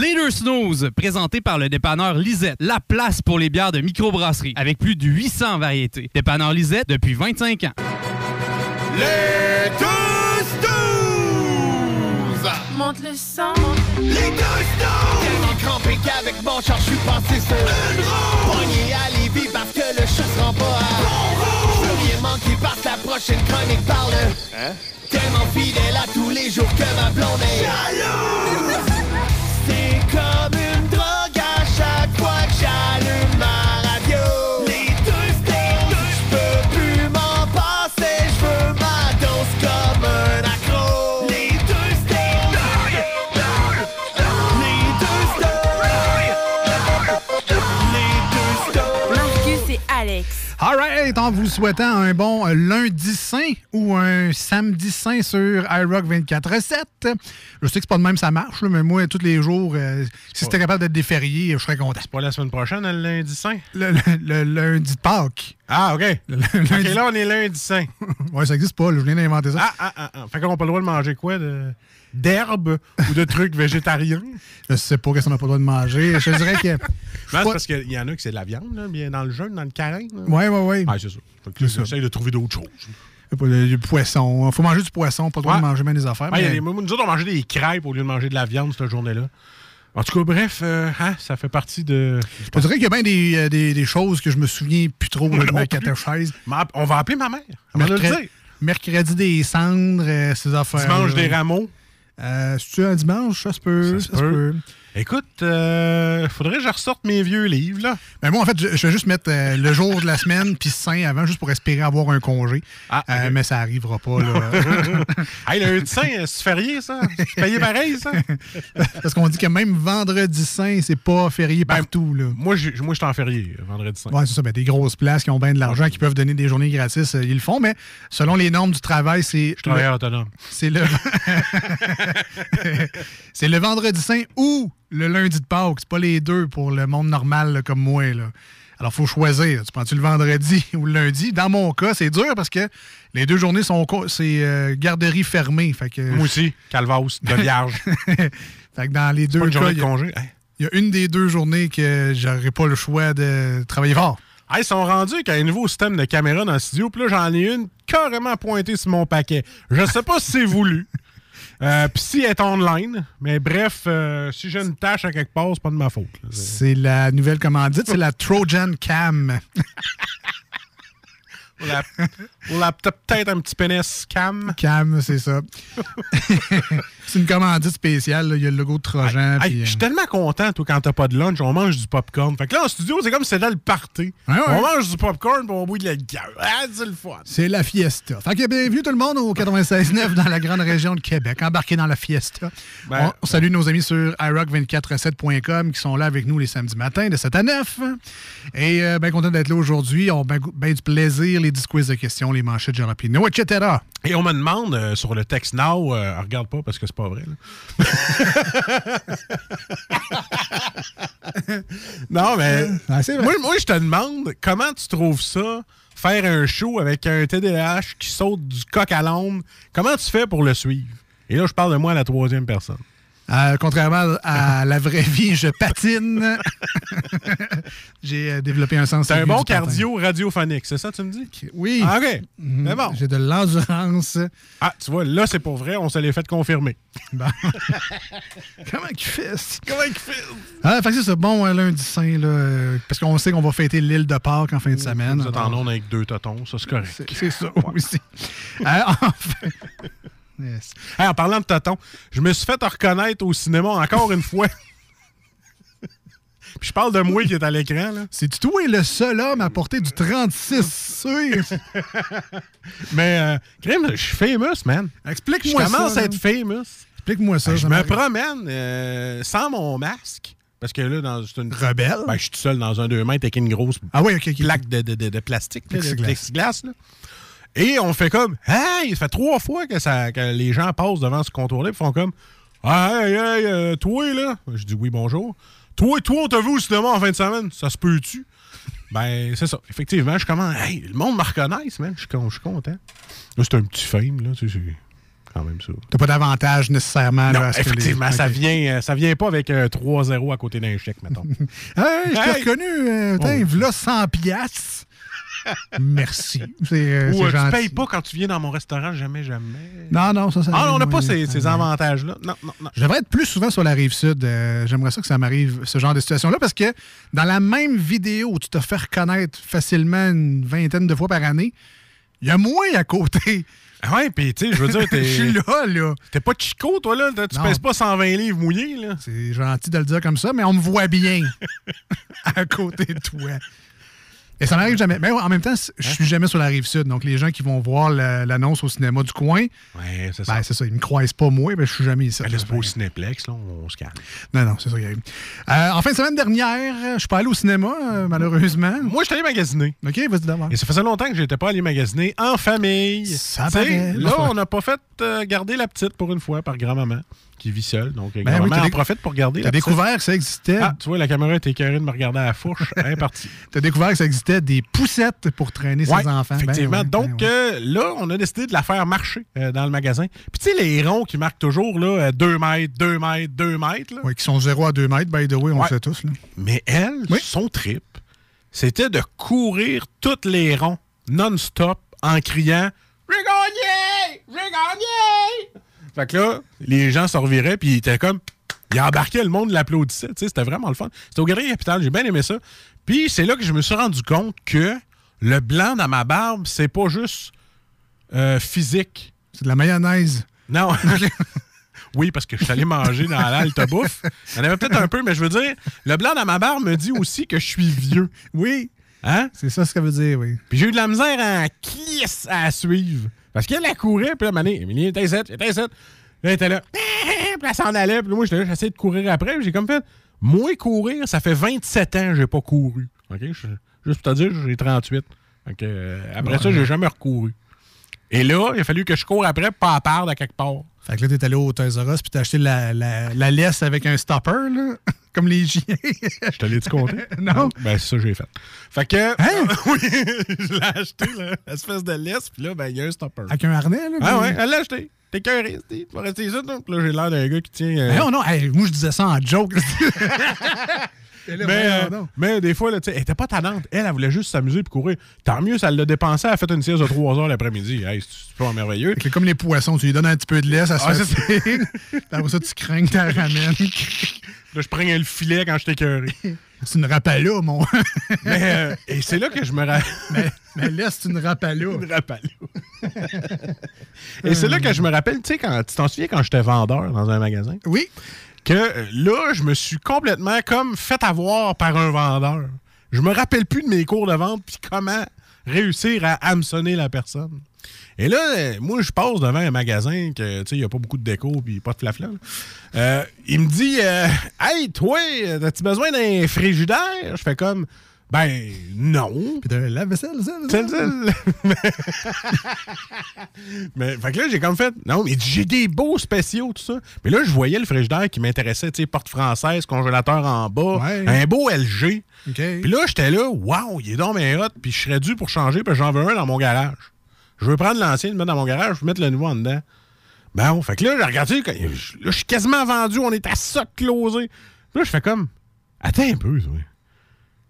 Leader Snooze, présenté par le dépanneur Lisette, la place pour les bières de microbrasserie, avec plus de 800 variétés. Dépanneur Lisette depuis 25 ans. Les deux snooze! Monte le sang. Les deux snooze! Tellement crampé qu'avec mon char, je suis passé sur Une roue! Pogné à Lévis parce que le chat se rend pas à Bon roue! Je veux rien manquer parce que la prochaine chronique parle Hein? Tellement fidèle à tous les jours que ma blonde est Jalouse! Alex. Alright, en vous souhaitant un bon lundi saint ou un samedi saint sur iRock 24-7. Je sais que c'est pas de même ça marche, là, mais moi, tous les jours, euh, si c'était capable d'être déférié, je serais content. Pas la semaine prochaine, le lundi saint? Le, le- le lundi de Pâques. Ah, OK. Le, OK, là, on est lundi saint. Ouais, ça existe pas, là, je viens d'inventer ça. Ah, ah, ah, ah. Fait qu'on n'a pas le droit de manger quoi? De... D'herbe ou de trucs végétariens? Je sais pas qu'est-ce qu'on n'a pas le droit de manger. Je dirais que. Non, c'est pas- parce qu'il y en a qui c'est de la viande, là, bien dans le jeûne, dans le carême. là. Ouais, ouais, ouais. Ah, c'est ça. J'essaie de trouver d'autres choses. Du poisson. Faut manger du poisson, pas le droit Ouais. de manger même des affaires. Il y a mais- des- nous autres, on mangeait des crêpes au lieu de manger de la viande cette journée-là. En tout cas, bref, euh, hein, ça fait partie de. Je te dirais qu'il y a bien des, euh, des, des choses que je me souviens plus trop de ma catéchèse. On va appeler ma mère. On va le Mercredi, dire. mercredi des cendres, euh, ces affaires. Dimanche des rameaux? Euh, C'est-tu un dimanche? Ça se peut. Ça se Ça se peut. Écoute, euh, faudrait que je ressorte mes vieux livres, là. Ben moi, en fait, je, je vais juste mettre euh, le jour de la semaine puis saint avant, juste pour espérer avoir un congé. Ah, Euh, mais ça arrivera pas. Là. hey, le saint, c'est férié, ça? C'est payé pareil, ça? Parce qu'on dit que même vendredi saint, c'est pas férié Ben, partout. Là. Moi, je suis en férié, vendredi saint. Ouais, c'est ça. Ben, des grosses places qui ont bien de l'argent, qui peuvent donner des journées gratis, euh, ils le font. Mais selon les normes du travail, c'est Je travaille autonome. C'est le... c'est le vendredi saint ou le lundi de Pâques. C'est pas les deux pour le monde normal là, comme moi. Là. Alors, faut choisir. Tu prends-tu le vendredi ou le lundi? Dans mon cas, c'est dur parce que les deux journées sont c'est euh, garderie fermée. Fait que, Moi aussi, calvasse, de vierge. fait que dans les deux Pas une journée de congé. Hey. il y a une des deux journées que j'aurais pas le choix de travailler fort. Ils sont rendus avec un nouveau système de caméra dans le studio, puis là, j'en ai une carrément pointée sur mon paquet. Je sais pas si c'est voulu. Euh, Puis si elle est online, mais bref, euh, si j'ai une tâche à quelque part, c'est pas de ma faute. là. C'est la nouvelle commandite, c'est la Trojan Cam. La- peut-être un petit pénis cam. Cam, c'est ça. c'est une commandite spéciale. là. Il y a le logo de Trojan. Hey, puis, je euh, suis tellement content, toi, quand t'as pas de lunch, on mange du popcorn. Fait que là, en studio, c'est comme si c'était le party. Ouais, ouais. On mange du popcorn puis on boit de la gueule. Ah, c'est le fun. C'est la fiesta. Fait que bienvenue tout le monde au 96.9 dans la grande région de Québec. Embarqué dans la fiesta. Ben, on, on salue nos amis sur iRock247.com qui sont là avec nous les samedis matins de 7 à 9. Et euh, bien content d'être là aujourd'hui. On a bien ben du plaisir, les 10 quiz de questions, les manchettes de Rapino, etc. Et on me demande euh, sur le texte Now, euh, regarde pas parce que c'est pas vrai. là. non, mais Ah, vrai. moi, moi, je te demande comment tu trouves ça, faire un show avec un TDAH qui saute du coq à l'ombre. Comment tu fais pour le suivre? Et là, je parle de moi à la troisième personne. Euh, contrairement à la vraie vie, je patine. J'ai euh, développé un sens. C'est un bon patin. cardio radiophonique, c'est ça que tu me dis? Oui. Ah, OK. Mhm. Mais bon. J'ai de l'endurance. Ah, tu vois, là, c'est pour vrai, on se l'est fait confirmer. Bon. Comment qu'il fait? ça? Comment il fait? Ah, fait que c'est. Bon, euh, lundi saint, là, parce qu'on sait qu'on va fêter l'île de Pâques en fin de semaine. Vous êtes en alors, onde avec deux totons, ça, c'est correct. C'est ça aussi. Euh, enfin. Yes. Hey, en parlant de tonton, je me suis fait reconnaître au cinéma encore une fois. Puis je parle de moi qui est à l'écran, là. C'est toi le seul homme à porter du 36 sur? Mais, euh, crème, je suis famous, man. Je Explique-moi ça. commence à être famous. Explique-moi ça. Ben, je me promène euh, sans mon masque. Parce que là, dans c'est une. Rebelle? Ben, je suis tout seul dans un 2 mètres avec une grosse Ah oui, ok, ok. plaque de, de- de- de plastique, là, de Plexiglas. plexiglas. là. Et on fait comme Hey, ça fait trois fois que, ça, que les gens passent devant ce contour-là et font comme Hey, hey, euh, toi, là. Je dis oui, bonjour. Toi, toi, on t'a vu au cinéma en fin de semaine. Ça se peut-tu? Ben, c'est ça. Effectivement, je commence. Hey, le monde me reconnaisse, man. Je suis content. Là, c'est un petit fame, là. Tu sais, c'est quand même, ça. T'as pas d'avantage nécessairement. Non, là, les- effectivement, ça Ok. vient, euh, ça vient pas avec un 3-0 à côté d'un chèque, mettons. Hey, je t'ai Hey! reconnu. Euh, Oh. v'là 100 piastres. Merci. Euh, Ou euh, tu payes pas quand tu viens dans mon restaurant, jamais, jamais. Non, non, ça, ça Ah, non, on n'a pas ces, ces avantages-là. Non, non, non. Je devrais être plus souvent sur la rive sud. Euh, J'aimerais ça que ça m'arrive, ce genre de situation-là, parce que dans la même vidéo où tu te fais reconnaître facilement une vingtaine de fois par année, il y a moins à côté. Ah Ouais, puis tu sais, je veux dire, Je suis t'es là, là. t'es pas chico, toi, là? Tu pèses pas 120 livres mouillés, là. C'est gentil de le dire comme ça, mais on me voit bien à côté de toi. Et ça m'arrive jamais. Mais en même temps, je Hein? suis jamais sur la rive sud. Donc, les gens qui vont voir la- l'annonce au cinéma du coin, Ouais, c'est ça. ben, ça. Ils me croisent pas moi, ben, je suis jamais ici. Ben, c'est pas au Cinéplex, là, on se calme. Non, non, c'est ça. Euh, en fin de semaine dernière, je suis pas allé au cinéma, euh, malheureusement. Moi, je suis allé magasiner. OK, vas-y d'abord. Et ça faisait longtemps que j'étais pas allé magasiner en famille. Ça. Là, on n'a pas fait euh, garder la petite pour une fois par grand-maman qui vit seule. Donc, Ben oui, en profite pour garder T'as découvert que ça existait. Ah, tu vois, la caméra était écœurée de me regarder à la fourche. Est partie. T'as découvert que ça existait des poussettes pour traîner Ouais, ses enfants. Ben Effectivement. oui, ben Donc, oui. euh, là, on a décidé de la faire marcher euh, dans le magasin. Puis, tu sais, les ronds qui marquent toujours là, 2 mètres, 2 mètres, 2 mètres. Ouais, qui sont 0 à 2 mètres, by the way, on le sait tous. Là. Mais elle, Oui. son trip, c'était de courir toutes les ronds non-stop en criant J'ai gagné! J'ai gagné! Fait que là, les gens se reviraient, puis ils étaient comme. Ils embarquaient, le monde l'applaudissait. C'était vraiment le fun. C'était au Galerie Capital, j'ai bien aimé ça. Puis c'est là que je me suis rendu compte que le blanc dans ma barbe, c'est pas juste euh, physique. C'est de la mayonnaise. Non. oui, parce que je suis allé manger dans l'halte bouffe. Il y en avait peut-être un peu, mais je veux dire, le blanc dans ma barbe me dit aussi que je suis vieux. Oui, Hein? c'est ça ce que ça veut dire, oui. Puis j'ai eu de la misère en clisse à suivre. Parce qu'elle la courait, puis là, mané, Émilie était ici, elle était ici. Là, elle était là. Puis elle s'en allait. Puis moi, j'étais là, j'essayais de courir après. puis J'ai comme fait, moi, courir, ça fait 27 ans que j'ai pas couru. OK? Je- juste pour te dire, j'ai 38. Donc, euh, après ça, j'ai jamais recouru. Et là, il a fallu que je cours après, pas à part de quelque part. Fait que là, t'es allé au Toys R Us puis t'as acheté la, la, la laisse avec un stopper, là, comme les chiens. Je te l'ai dit compter? Non. Ben, c'est ça que j'ai fait. Fait que. Hein? oui, je l'ai acheté, là, espèce de laisse, puis là, ben, il y a un stopper. avec un harnais, là. Ah ouais, elle l'a acheté. T'es cœuré, tu vas rester ici, toi. Puis là, j'ai l'air d'un gars qui tient. euh, Ben non, non, hey, moi, je disais ça en joke. Là, mais, euh, mais des fois, là, elle était pas tannante. Elle, elle voulait juste s'amuser et courir. Tant mieux, ça l'a dépensé. Elle a fait une sieste de 3 heures l'après-midi. Hey, c'est pas merveilleux. Que comme les poissons, tu lui donnes un petit peu de laisse, à se Ah, fait c'est après ça, tu crains que tu la ramènes. Là, je prends le filet quand j'étais cœuré. C'est une rapala, mon. mais, euh, et c'est là que je me rappelle. mais, mais laisse, c'est une rapala. et c'est là que je me rappelle, tu sais, quand tu t'en souviens quand j'étais vendeur dans un magasin, Oui. Que euh, là, je me suis complètement comme fait avoir par un vendeur. Je me rappelle plus de mes cours de vente puis comment réussir à hameçonner la personne. Et là, euh, moi, je passe devant un magasin que, tu sais, il n'y a pas beaucoup de déco puis pas de flafla. Euh, il me dit Hey, toi, as-tu besoin d'un frigidaire? Je fais comme Ben, non. Puis t'as la vaisselle, ça. Tel, tel. mais fait que là, j'ai comme fait. Non, mais j'ai des beaux spéciaux, tout ça. Mais là, je voyais le frigidaire qui m'intéressait, tu sais, porte française, congélateur en bas, Ouais. un beau LG. OK. Puis là, j'étais là, waouh, il est dans mes hot, puis je serais dû pour changer, puis j'en veux un dans mon garage. Je veux prendre l'ancien, le mettre dans mon garage, je veux mettre le nouveau en dedans. Bon, fait que là, j'ai regardé, là, je suis quasiment vendu, on est à ça. Puis là, je fais comme, attends un peu, toi.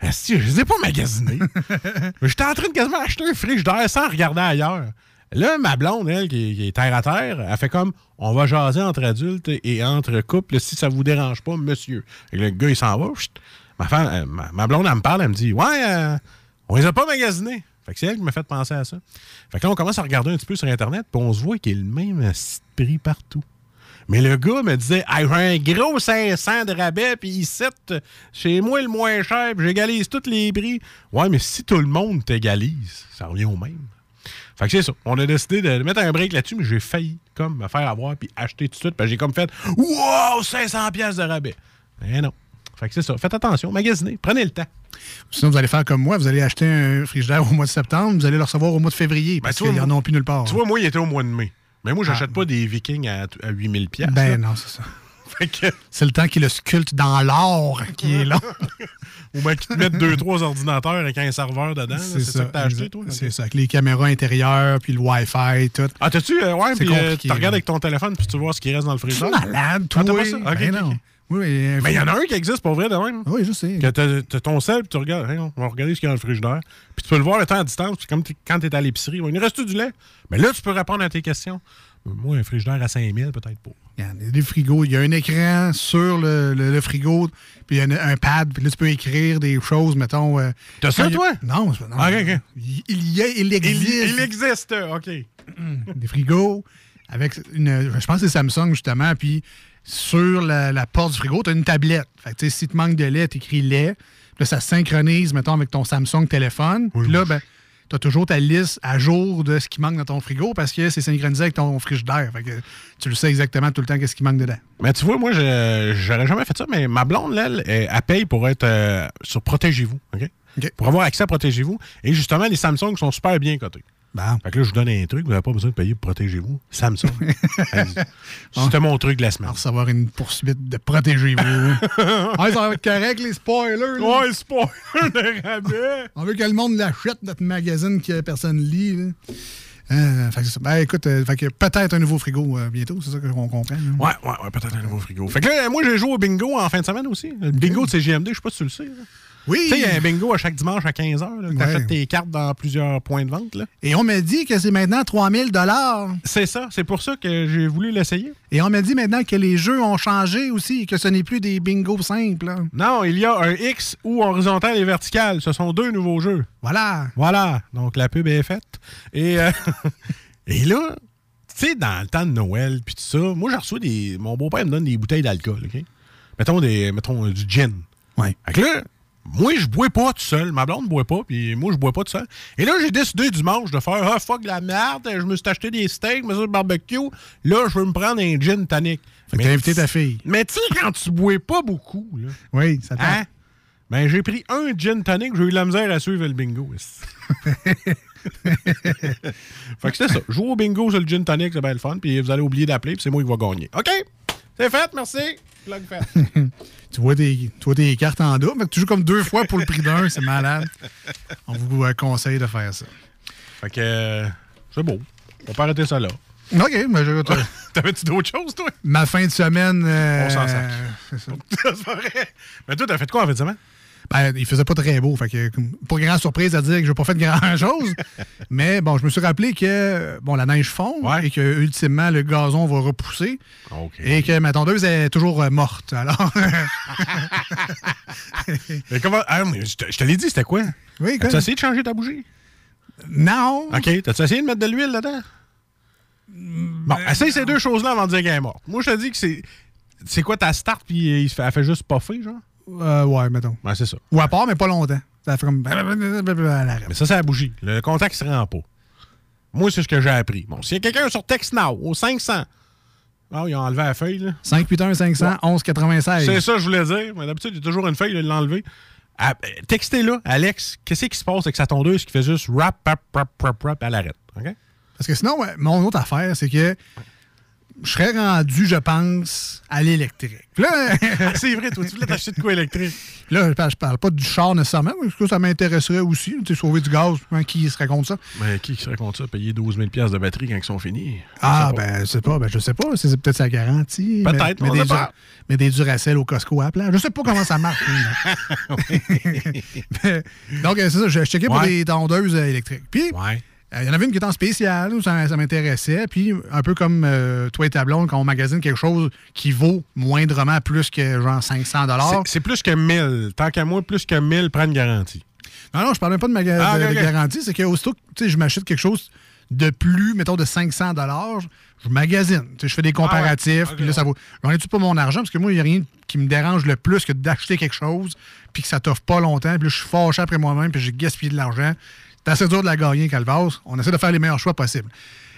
Asti, je les ai pas magasinés. J'étais en train de quasiment acheter un frigidaire sans regarder ailleurs. Là, ma blonde, elle, qui, qui est terre à terre, elle fait comme on va jaser entre adultes et entre couples si ça vous dérange pas, monsieur. Que le gars, il s'en va. chut. Ma, femme, ma, ma blonde, elle me parle, elle me dit Ouais, euh, on les a pas magasinés. Fait que c'est elle qui m'a fait penser à ça. Fait que là, on commence à regarder un petit peu sur Internet, puis on se voit qu'il y a le même prix partout. Mais le gars me disait Hey, j'ai un gros 500 de rabais, puis ici, chez moi le moins cher, puis j'égalise tous les prix. Ouais, mais si tout le monde t'égalise, ça revient au même. Fait que c'est ça. On a décidé de mettre un break là-dessus, mais j'ai failli comme me faire avoir puis acheter tout de suite. Puis j'ai comme fait Wow, 500 pièces de rabais. Mais non. Fait que c'est ça. Faites attention, magasinez, prenez le temps. Sinon, vous allez faire comme moi, vous allez acheter un frigidaire au mois de septembre, vous allez le recevoir au mois de février, parce tu vois, qu'ils n'en ont plus nulle part. Tu vois, moi, il était au mois de mai. Mais moi, j'achète pas des Vikings à, à 8000 pièces. ben non, c'est ça. Que- C'est le temps qu'il le sculpte dans l'or qui est là. ou bien qu'ils te mettent deux, trois ordinateurs avec un serveur dedans. C'est ça, que t'as acheté, toi? C'est ça, avec les caméras intérieures, puis le Wi-Fi, tout. Ah, t'as-tu. euh, ouais, puis euh, tu regardes avec ton téléphone, puis tu vois ce qui reste dans le freezer? malade, toi. Ah, t'as pas ça? Ben ok, non. Oui, mais Mais il y en a un qui existe pour vrai de même. Oui, je sais. Que t'as ton sel, puis tu regardes, Hey, on va regarder ce qu'il y a dans le frigidaire. Puis tu peux le voir le temps à distance, puis comme t'es- quand tu es à l'épicerie, il reste du lait. Mais là, tu peux répondre à tes questions. Moi, un frigidaire à 5000, peut-être pas. Il y a des frigos. Il y a un écran sur le, le- le frigo, puis il y a un, un pad, puis là, tu peux écrire des choses, mettons. euh, T'as ça, il toi? Non, c'est- non. Ah. Il, il y a, il Il, existe il existe, OK. des frigos avec une. Je pense que c'est Samsung, justement, puis sur la, la porte du frigo, tu as une tablette. Fait que, si tu manques de lait, tu écris lait. Là, ça synchronise, mettons, avec ton Samsung téléphone. Oui, Puis là, ben, tu as toujours ta liste à jour de ce qui manque dans ton frigo parce que c'est synchronisé avec ton frigidaire. Fait que tu le sais exactement tout le temps qu'est-ce qui manque dedans. Mais tu vois, moi, je- j'aurais jamais fait ça, mais ma blonde, là, elle, elle, elle paye pour être euh, sur Protégez-vous. Pour avoir accès à Protégez-vous. Et justement, les Samsung sont super bien cotés. Bon. Fait que là, je vous donne un truc, vous n'avez pas besoin de payer pour Protégez-vous. Samsung. C'était mon truc de la semaine. Alors, recevoir une poursuite de protégez-vous. ah, ça va être correct, les spoilers. là. Ouais, spoiler de rabais! On veut que le monde l'achète, notre magazine que personne lit. là. Euh, fait que. Ben, écoute, euh, fait que peut-être un nouveau frigo euh, bientôt, c'est ça qu'on comprend. là. Ouais, ouais, ouais, peut-être un nouveau frigo. Fait que là, moi, j'ai joué au bingo en fin de semaine aussi. Le bingo de CGMD, je sais pas si tu le sais. là. Oui! Tu sais, il y a un bingo à chaque dimanche à 15h. Tu Ouais. achètes tes cartes dans plusieurs points de vente. là. Et on m'a dit que c'est maintenant 3000 dollars. C'est ça. C'est pour ça que j'ai voulu l'essayer. Et on m'a dit maintenant que les jeux ont changé aussi, que ce n'est plus des bingos simples. là. Non, il y a un X ou horizontal et vertical. Ce sont deux nouveaux jeux. Voilà. Voilà. Donc, la pub est faite. Et, euh, et là, tu sais, dans le temps de Noël, puis tout ça, moi, je reçois des. Mon beau-père me donne des bouteilles d'alcool, OK? Mettons, des, mettons du gin. Ouais. Fait que là, moi, je bois pas tout seul. Ma blonde ne boit pas, puis moi, je bois pas tout seul. Et là, j'ai décidé dimanche de faire Ah, fuck la merde, je me suis acheté des steaks, mais ça, le barbecue. Là, je veux me prendre un gin tonic. Fait que t'as invité ta fille. Mais tu sais, quand tu bois pas beaucoup, là, Oui, ça tente. hein? Ben, j'ai pris un gin tonic, j'ai eu de la misère à suivre le bingo. fait que c'était ça. Jouer au bingo sur le gin tonic, c'est bien le fun, puis vous allez oublier d'appeler, puis c'est moi qui va gagner. OK? C'est fait, merci. Plug fait. Tu vois, des, tu vois des cartes en double. Fait que tu joues comme deux fois pour le prix d'un, c'est malade. On vous conseille de faire ça. Fait que euh, c'est beau. On peut arrêter ça là. OK, mais je, T'avais-tu d'autres choses, toi? ma fin de semaine. euh, On s'en sac. c'est ça. c'est vrai. Mais toi, t'as fait quoi en fin de semaine? Ben, il faisait pas très beau. Fait que, pas grande surprise à dire que j'ai pas fait grand-chose. mais bon, je me suis rappelé que bon, la neige fond Ouais. et que ultimement le gazon va repousser et que ma tondeuse est toujours euh, morte. Alors, Mais comment. Ah, mais je te, je te l'ai dit, c'était quoi? oui, quoi? T'as essayé de changer ta bougie? Non. OK. T'as-tu essayé de mettre de l'huile là-dedans? Bon, essaye ces deux choses-là avant de dire qu'elle est morte. Moi, je te dis que c'est. C'est quoi ta start, puis il fait- elle fait juste puffer, genre? Euh, ouais, mettons. Ouais, c'est ça. Ou à part, mais pas longtemps. Ça fait comme. Mais ça, c'est la bougie. Le contact se rend pas. Moi, c'est ce que j'ai appris. Bon, s'il y a quelqu'un sur TextNow, au 500, ah, ils ont enlevé la feuille, là. 581 500 11 96. C'est ça, je voulais dire. Mais d'habitude, il y a toujours une feuille, il l'a enlevé. Ah, euh, Textez-là, Alex, qu'est-ce qui se passe avec sa tondeuse qui fait juste rap, rap, rap, rap, rap, elle arrête. OK? Parce que sinon, ouais, mon autre affaire, c'est que je serais rendu, je pense, à l'électrique. Là, Ah, c'est vrai, toi, tu voulais t'acheter de quoi électrique? là je, parle, pas du char nécessairement, parce que ça m'intéresserait aussi. Tu sais, sauver du gaz, hein, qui se raconte ça? Mais qui qui se raconte ça? Payer 12 000 de batterie quand ils sont finis? Ah, ben, je sais pas. Ben, je sais pas. C'est peut-être sa garantie. Peut-être, mais, des sait pas. mais des Duracell au Costco à plat. Je sais pas comment ça marche. mais- Donc, euh, c'est ça. Je, checkais pour Ouais. des tondeuses euh, électriques. Puis, Ouais. Euh, Il y en avait une qui était en spécial, ça, ça m'intéressait. Puis, un peu comme euh, toi et ta blonde, quand on magasine quelque chose qui vaut moindrement plus que genre 500 C'est- plus que 1000. Tant qu'à moi, plus que 1000, prends une garantie. Non, non, je parle même pas de, maga- Ah, de- de garantie. C'est qu'aussitôt que je m'achète quelque chose de plus, mettons, de 500 je magasine. Tu sais, je fais des comparatifs. Ah ouais. Puis là, ça vaut. J'en ai-tu pas mon argent? Parce que moi, il n'y a rien qui me dérange le plus que d'acheter quelque chose, puis que ça t'offre pas longtemps. Puis là, je suis fâché après moi-même, puis j'ai gaspillé de l'argent. C'est assez dur de la gagner, Calvas. On essaie de faire les meilleurs choix possibles.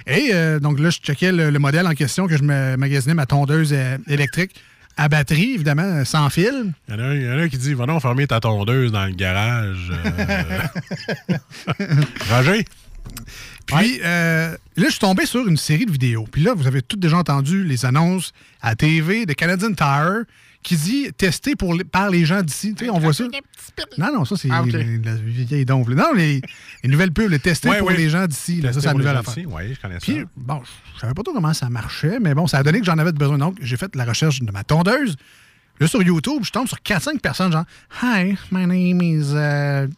Et euh, donc là, je checkais le, le modèle en question que je me magasinais, ma tondeuse euh, électrique, à batterie, évidemment, sans fil. Il y, en a un- il y en a un qui dit Va donc fermer ta tondeuse dans le garage. euh. Roger? Puis euh, là, je suis tombé sur une série de vidéos. Puis là, vous avez toutes déjà entendu les annonces à TV de Canadian Tire qui dit testé pour par les gens d'ici. Tu sais, on voit ça. Non, non, ça, c'est Ah, ok. les- la vieille donfle. Non, les, les nouvelles pubs, le testé Ouais, pour ouais. les gens d'ici. là, Ça, c'est la nouvelle affaire. Oui, je connais ça. Puis, bon, je savais pas trop comment ça marchait, mais bon, ça a donné que j'en avais besoin. Donc, j'ai fait la recherche de ma tondeuse. Là, sur YouTube, je tombe sur 4-5 personnes, genre, Hi, my name is uh,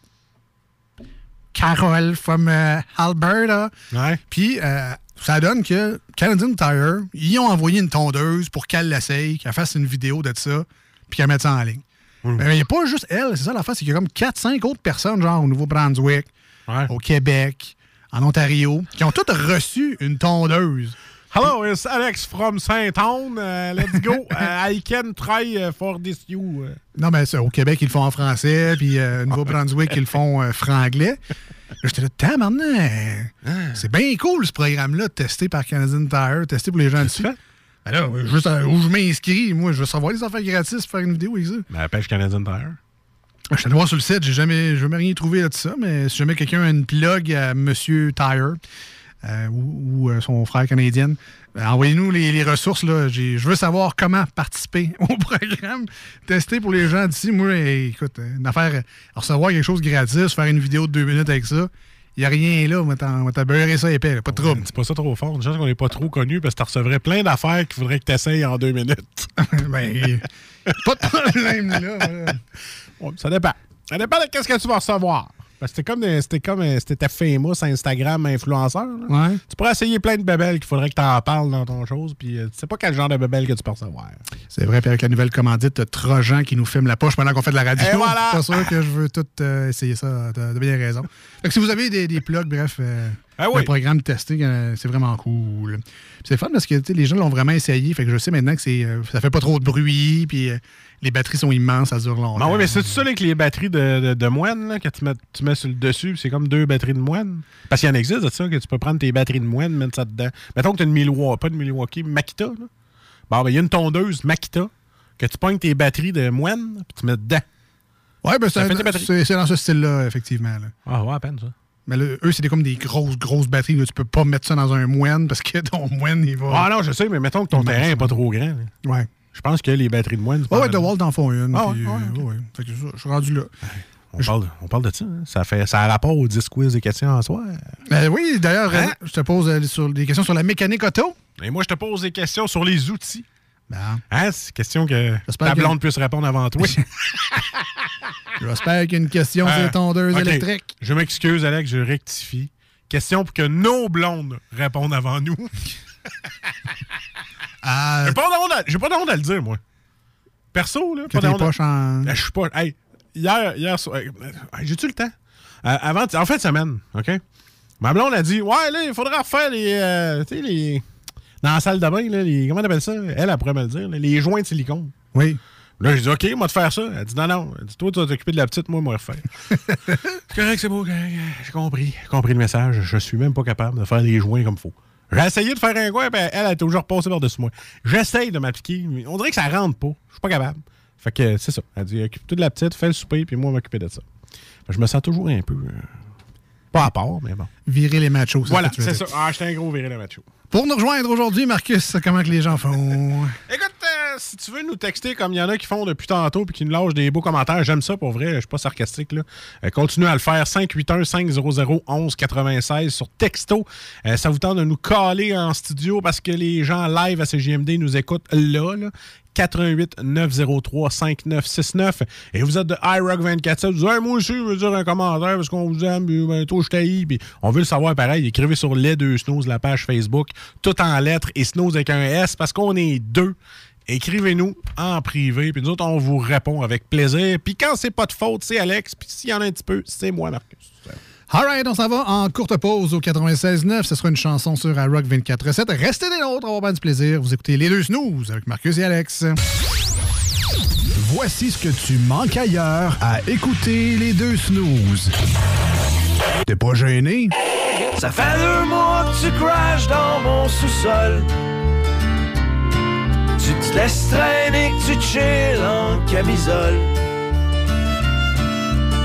Carol from uh, Alberta. Ouais. Puis, euh, ça donne que Canadian Tire, ils ont envoyé une tondeuse pour qu'elle l'essaye, qu'elle fasse une vidéo de ça, puis qu'elle mette ça en ligne. Mais il n'y a pas juste elle, c'est ça l'affaire, c'est qu'il y a comme 4-5 autres personnes, genre au Nouveau-Brunswick, Ouais. au Québec, en Ontario, qui ont toutes reçu une tondeuse. Hello, it's Alex from Saint-Anne. Uh, let's go. Uh, I can try uh, for this you. Non, mais ça, au Québec, ils le font en français, puis euh, au Nouveau-Brunswick, ils le font euh, franglais. Là, j'étais là, Tain, maintenant, c'est bien cool ce programme-là, testé par Canadian Tire, testé pour les gens dessus. Ben là, juste euh, où je m'inscris, moi, je veux savoir les affaires gratis pour faire une vidéo avec ça. Mais la pêche Canadian Tire. Je suis allé voir sur le site, j'ai jamais, j'ai jamais rien trouvé de ça, mais si jamais quelqu'un a une plug à Monsieur Tire euh, ou, ou, euh, son frère canadien, ben, envoyez-nous les, les ressources. Là. Je veux savoir comment participer au programme. Tester pour les gens d'ici. Moi, écoute, une affaire, euh, recevoir quelque chose gratis, faire une vidéo de deux minutes avec ça, il n'y a rien là. On va t'abeurrer ça épais, là, pas de trouble. C'est pas ça trop fort. Une chance qu'on n'est pas trop connu parce que tu recevrais plein d'affaires qu'il faudrait que tu essayes en deux minutes. ben, pas de problème là. voilà. Ça dépend. Ça dépend de qu'est-ce que tu vas recevoir. C'était comme, des- c'était comme euh, c'était ta famous Instagram influenceur. Ouais. Tu pourrais essayer plein de bébelles qu'il faudrait que tu en parles dans ton chose, puis euh, tu sais pas quel genre de bébelles que tu peux recevoir. C'est vrai, puis avec la nouvelle commandite, Trojan qui nous filme la poche pendant qu'on fait de la radio. Et voilà! Pas sûr que je veux tout euh, essayer ça, de bien raison. Fait que si vous avez des, des plugs, bref, euh, Ah oui. un programme testé, euh, c'est vraiment cool. C'est fun parce que les gens l'ont vraiment essayé, fait que je sais maintenant que c'est, euh, ça fait pas trop de bruit, puis euh, les batteries sont immenses, ça dure longtemps. Ben oui, mais c'est ça avec les batteries de, de, de moine là, que tu mets, tu mets sur le dessus, c'est comme deux batteries de moine? Parce qu'il y en existe de ça, que tu peux prendre tes batteries de moine, mettre ça dedans. Mettons que tu as une Milwaukee, pas de Milwaukee, Makita. Là. Bon, ben il y a une tondeuse Makita que tu pognes tes batteries de moine, puis tu mets dedans. Ouais, ben, c'est, c'est- c'est dans ce style-là, effectivement. là. Ah, ouais, à peine ça. Mais là, eux, des- comme des grosses, grosses batteries. Là. Tu peux pas mettre ça dans un moine parce que ton moine, il va. Ah non, je sais, mais mettons que ton terrain n'est pas trop grand. là. Ouais. Je pense que les batteries de moine. c'est Ouais, mal. DeWalt en font une. Ah ouais, puis, ouais, euh, ok. ouais. Fait que ça, je suis rendu là. On parle, on parle de ça. hein. Ça, fait, ça a rapport aux 10 quiz des questions en soi. Ben oui, d'ailleurs, Hein? je te pose euh, sur, des questions sur la mécanique auto. Et moi, je te pose des questions sur les outils. Ben, Hein? C'est question que ta blonde puisse répondre avant toi. j'espère qu'il y a une question Euh, ok. électriques. Je m'excuse, Alex, je rectifie. Question pour que nos blondes répondent avant nous. Ah, J'ai pas de honte à- à le dire, moi. Perso, là, que pas de tes honte à- poches en... Je suis pas. Hey, hier, hier soir. J'ai-tu le temps? Euh, avant, en fin de semaine, OK? Ma blonde a dit Ouais, là, il faudra refaire les. euh, tu sais, les. Dans la salle de bain, là, les. Comment on appelle ça? Elle, elle pourrait me le dire, là, les joints de silicone. Oui. Là, j'ai dit, OK, moi, te faire ça. Elle dit, non, non. Elle dit, toi, tu vas t'occuper de la petite, moi, moi, refaire. c'est correct, c'est beau. J'ai compris. J'ai compris le message. Je suis même pas capable de faire les joints comme il faut. J'ai essayé de faire un coin, puis elle, a toujours passé par-dessus moi. J'essaye de m'appliquer, mais on dirait que ça rentre pas. Je suis pas capable. Fait que c'est ça. Elle dit, occupe-toi de la petite, fais le souper, puis moi, m'occuper de ça. Fait que je me sens toujours un peu. euh, pas à part, mais bon. Virer les machos. c'est Voilà, c'est ça. Ah, j'étais un gros viré le macho. Pour nous rejoindre aujourd'hui, Marcus, comment que les gens font? Écoute, euh, si tu veux nous texter comme il y en a qui font depuis tantôt puis qui nous lâchent des beaux commentaires, j'aime ça pour vrai, je suis pas sarcastique là. Euh, continue à le faire 581 500 1196 sur texto. Euh, ça vous tente de nous caler en studio parce que les gens live à CGMD nous écoutent là. 88 903 5969 et vous êtes de iRock 24 vous dites Hey, moi aussi je veux dire un commentaire parce qu'on vous aime puis ben, toi je t'haïs puis on veut le savoir pareil. Écrivez sur les deux snooze la page Facebook tout en lettres et snooze avec un S parce qu'on est deux. Écrivez-nous en privé puis nous autres on vous répond avec plaisir. Puis quand c'est pas de faute c'est Alex puis s'il y en a un petit peu c'est moi Marcus All right, on s'en va en courte pause au 96.9. Ce sera une chanson sur iRock 24.7. Restez des nôtres, on va avoir du plaisir. Vous écoutez Les Deux Snooze avec Marcus et Alex. Voici ce que tu manques ailleurs à écouter les deux snooze. T'es pas gêné? Ça fait deux mois que tu crashes dans mon sous-sol. Tu te laisses traîner, que tu chill en camisole.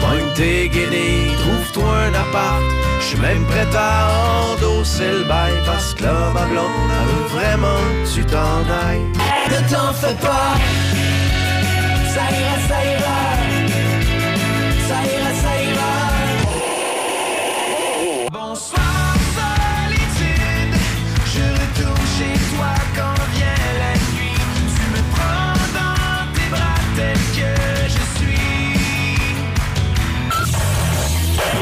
Pogne tes guenilles, trouve-toi un appart. J'suis même prêt à endosser le bail parce que là, ma blonde, veut vraiment que tu t'en ailles. Ne t'en fais pas, ça ira, ça ira.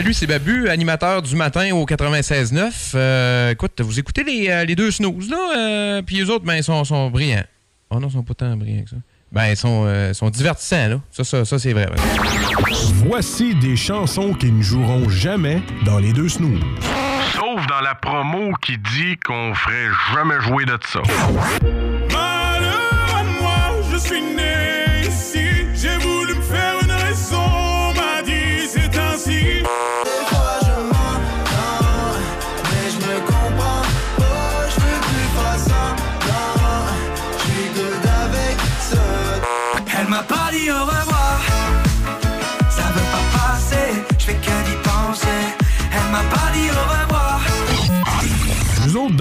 salut, c'est Babu, animateur du matin au 96.9. Euh, écoute, vous écoutez les, euh, deux snooze, là, euh, puis les autres, ben, ils sont, brillants. Oh non, ils sont pas tant brillants que ça. Ben, ils sont, euh, divertissants, là. Ça, ça, ça c'est vrai. Voici des chansons qui ne joueront jamais dans les deux snooze. Sauf dans la promo qui dit qu'on ferait jamais jouer de ça.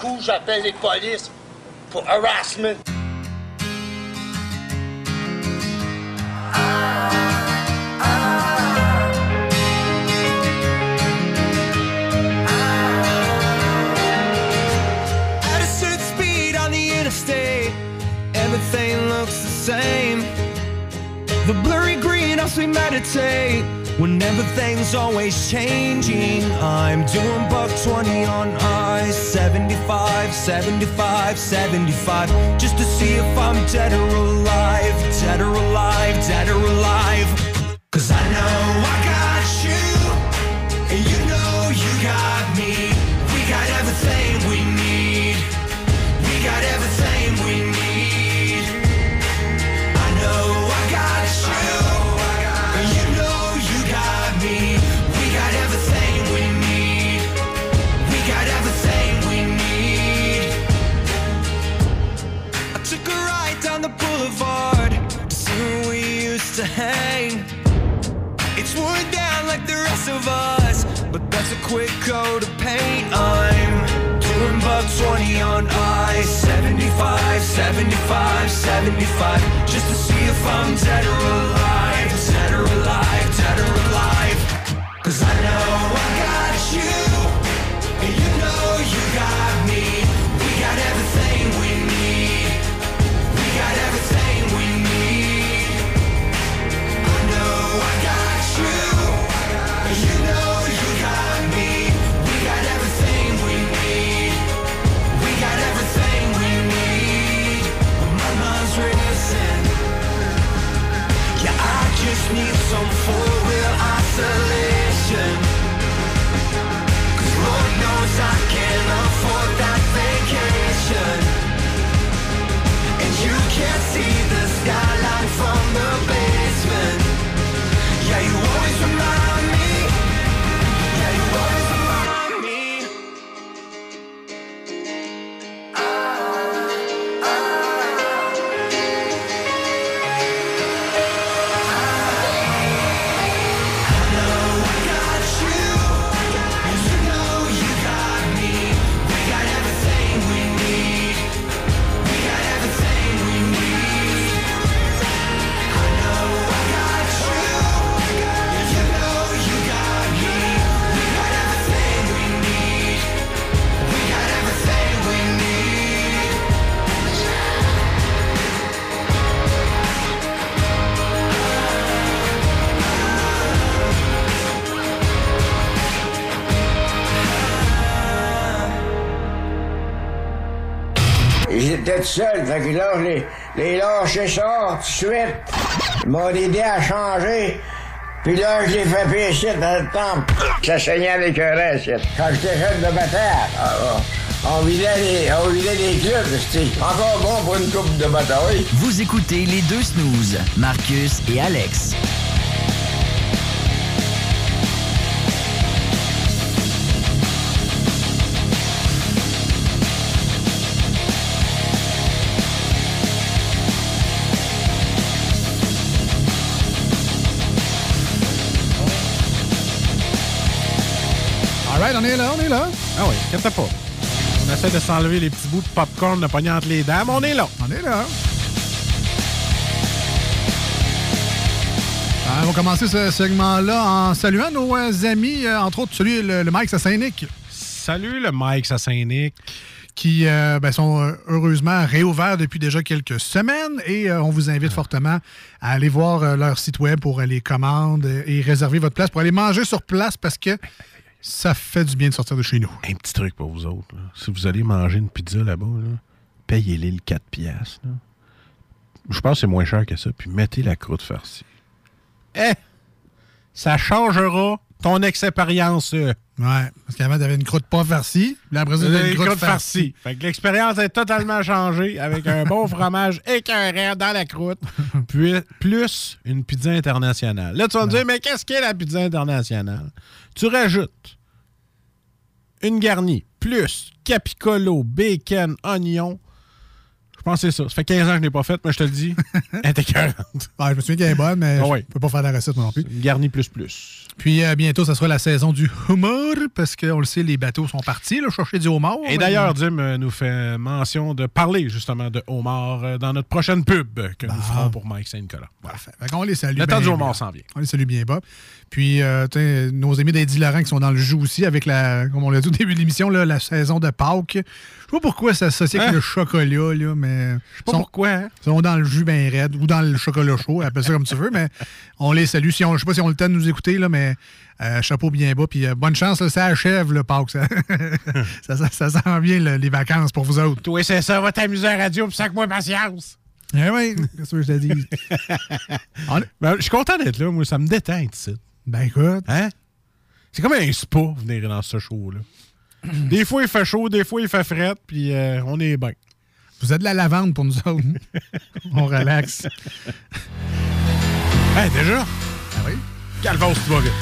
coup, j'appelle les polices pour harassment. everything looks the same. The blurry green as we meditate when everything's always changing. I'm doing buck 20 on ice, 75, 75, 75, just to see if I'm dead or alive, dead or alive, dead or alive. Of us, but that's a quick coat of paint. I'm doing buck 20 on ice, 75, 75, 75, just to see if I'm dead or alive, dead or alive, dead or alive. Cause I know some fool. Seul, fait que là, je les, les lâché ça tout de suite. Ils m'ont aidé à changer. Puis là, je les fait pécher dans le temple. Ça saignait avec un reste. Quand j'étais jeune de bataille, ah, ah, on vidait les, on vidait les clubs, c'était encore bon pour une coupe de bataille. Vous écoutez les deux snooze, Marcus et Alex. Right, on est là, on est là. Ah oui, inquiète pas. On essaie de s'enlever les petits bouts de popcorn de pognon entre les dents, mais on est là. On est là. Ah, on va commencer ce segment-là en saluant nos euh, amis, euh, entre autres celui, le, le Mike Saint-Nic. Salut le Mike Saint-Nic. Qui euh, ben, sont heureusement réouverts depuis déjà quelques semaines et euh, on vous invite fortement à aller voir leur site web pour les commandes et réserver votre place pour aller manger sur place parce que ça fait du bien de sortir de chez nous. Un petit truc pour vous autres. là. Si vous allez manger une pizza là-bas, là, payez-les le 4 piastres. là. Je pense que c'est moins cher que ça. Puis mettez la croûte farcie. Eh! Ça changera ton expérience. euh. Ouais, parce qu'avant, t'avais une croûte pas farcie. Puis après t'avais une croûte, farcie. Fait que l'expérience est totalement changée avec un bon fromage écœurant dans la croûte, puis plus une pizza internationale. Là, tu vas me dire, mais qu'est-ce qu'est la pizza internationale? Tu rajoutes une garnie, plus capicolo, bacon, oignon. Je pense que c'est ça. Ça fait 15 ans que je n'ai pas fait, mais je te le dis, elle écœurante. Ouais, je me souviens qu'elle est bonne, mais Ah oui. je peux pas faire la recette non plus. Une garnie plus plus. Puis euh, bientôt, ça sera la saison du homard, parce qu'on le sait, les bateaux sont partis, là, chercher du homard. Et d'ailleurs, Dim euh, nous fait mention de parler justement de homard euh, dans notre prochaine pub que nous ferons pour Mike Saint-Nicolas. Fait qu'on les salue. Le temps du homard s'en vient. On les salue bien bas. Puis, euh, nos amis d'Eddie Laurent qui sont dans le jeu aussi, avec la, comme on l'a dit au début de l'émission, la saison de Pâques. Je sais pas pourquoi ça s'associe avec Hein? le chocolat, là, mais. Je sais pas pourquoi, hein? Ils sont dans le jus bien raide ou dans le chocolat chaud, appelle ça comme tu veux, mais on les salue. Si on, je sais pas si on a le temps de nous écouter, là, mais euh, chapeau bien bas. Puis euh, bonne chance, là, ça achève le Pâques. Ça, ça, ça, ça sent bien le- les vacances pour vous autres. Toi, c'est ça, va t'amuser à la radio, puis sac-moi patience. Eh oui, qu'est-ce que je te dis? Ben, je suis content d'être là, moi, ça me détend ici. Ben écoute. Hein? C'est comme un spa, venir dans ce show-là. des fois, il fait chaud, des fois, il fait fret, puis euh, on est bien. Vous êtes de la lavande pour nous autres. on relaxe. Hey, déjà? Ah oui? Calvos, tu vas vite.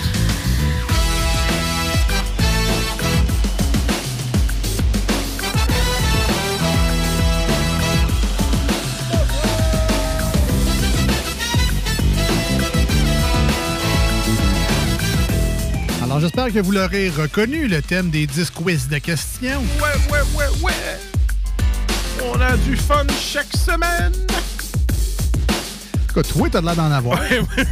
Alors j'espère que vous l'aurez reconnu, le thème des 10 quiz de questions. Ouais, ouais, ouais, ouais. On a du fun chaque semaine. En tout cas, toi, t'as de l'air d'en avoir. Ouais, ouais.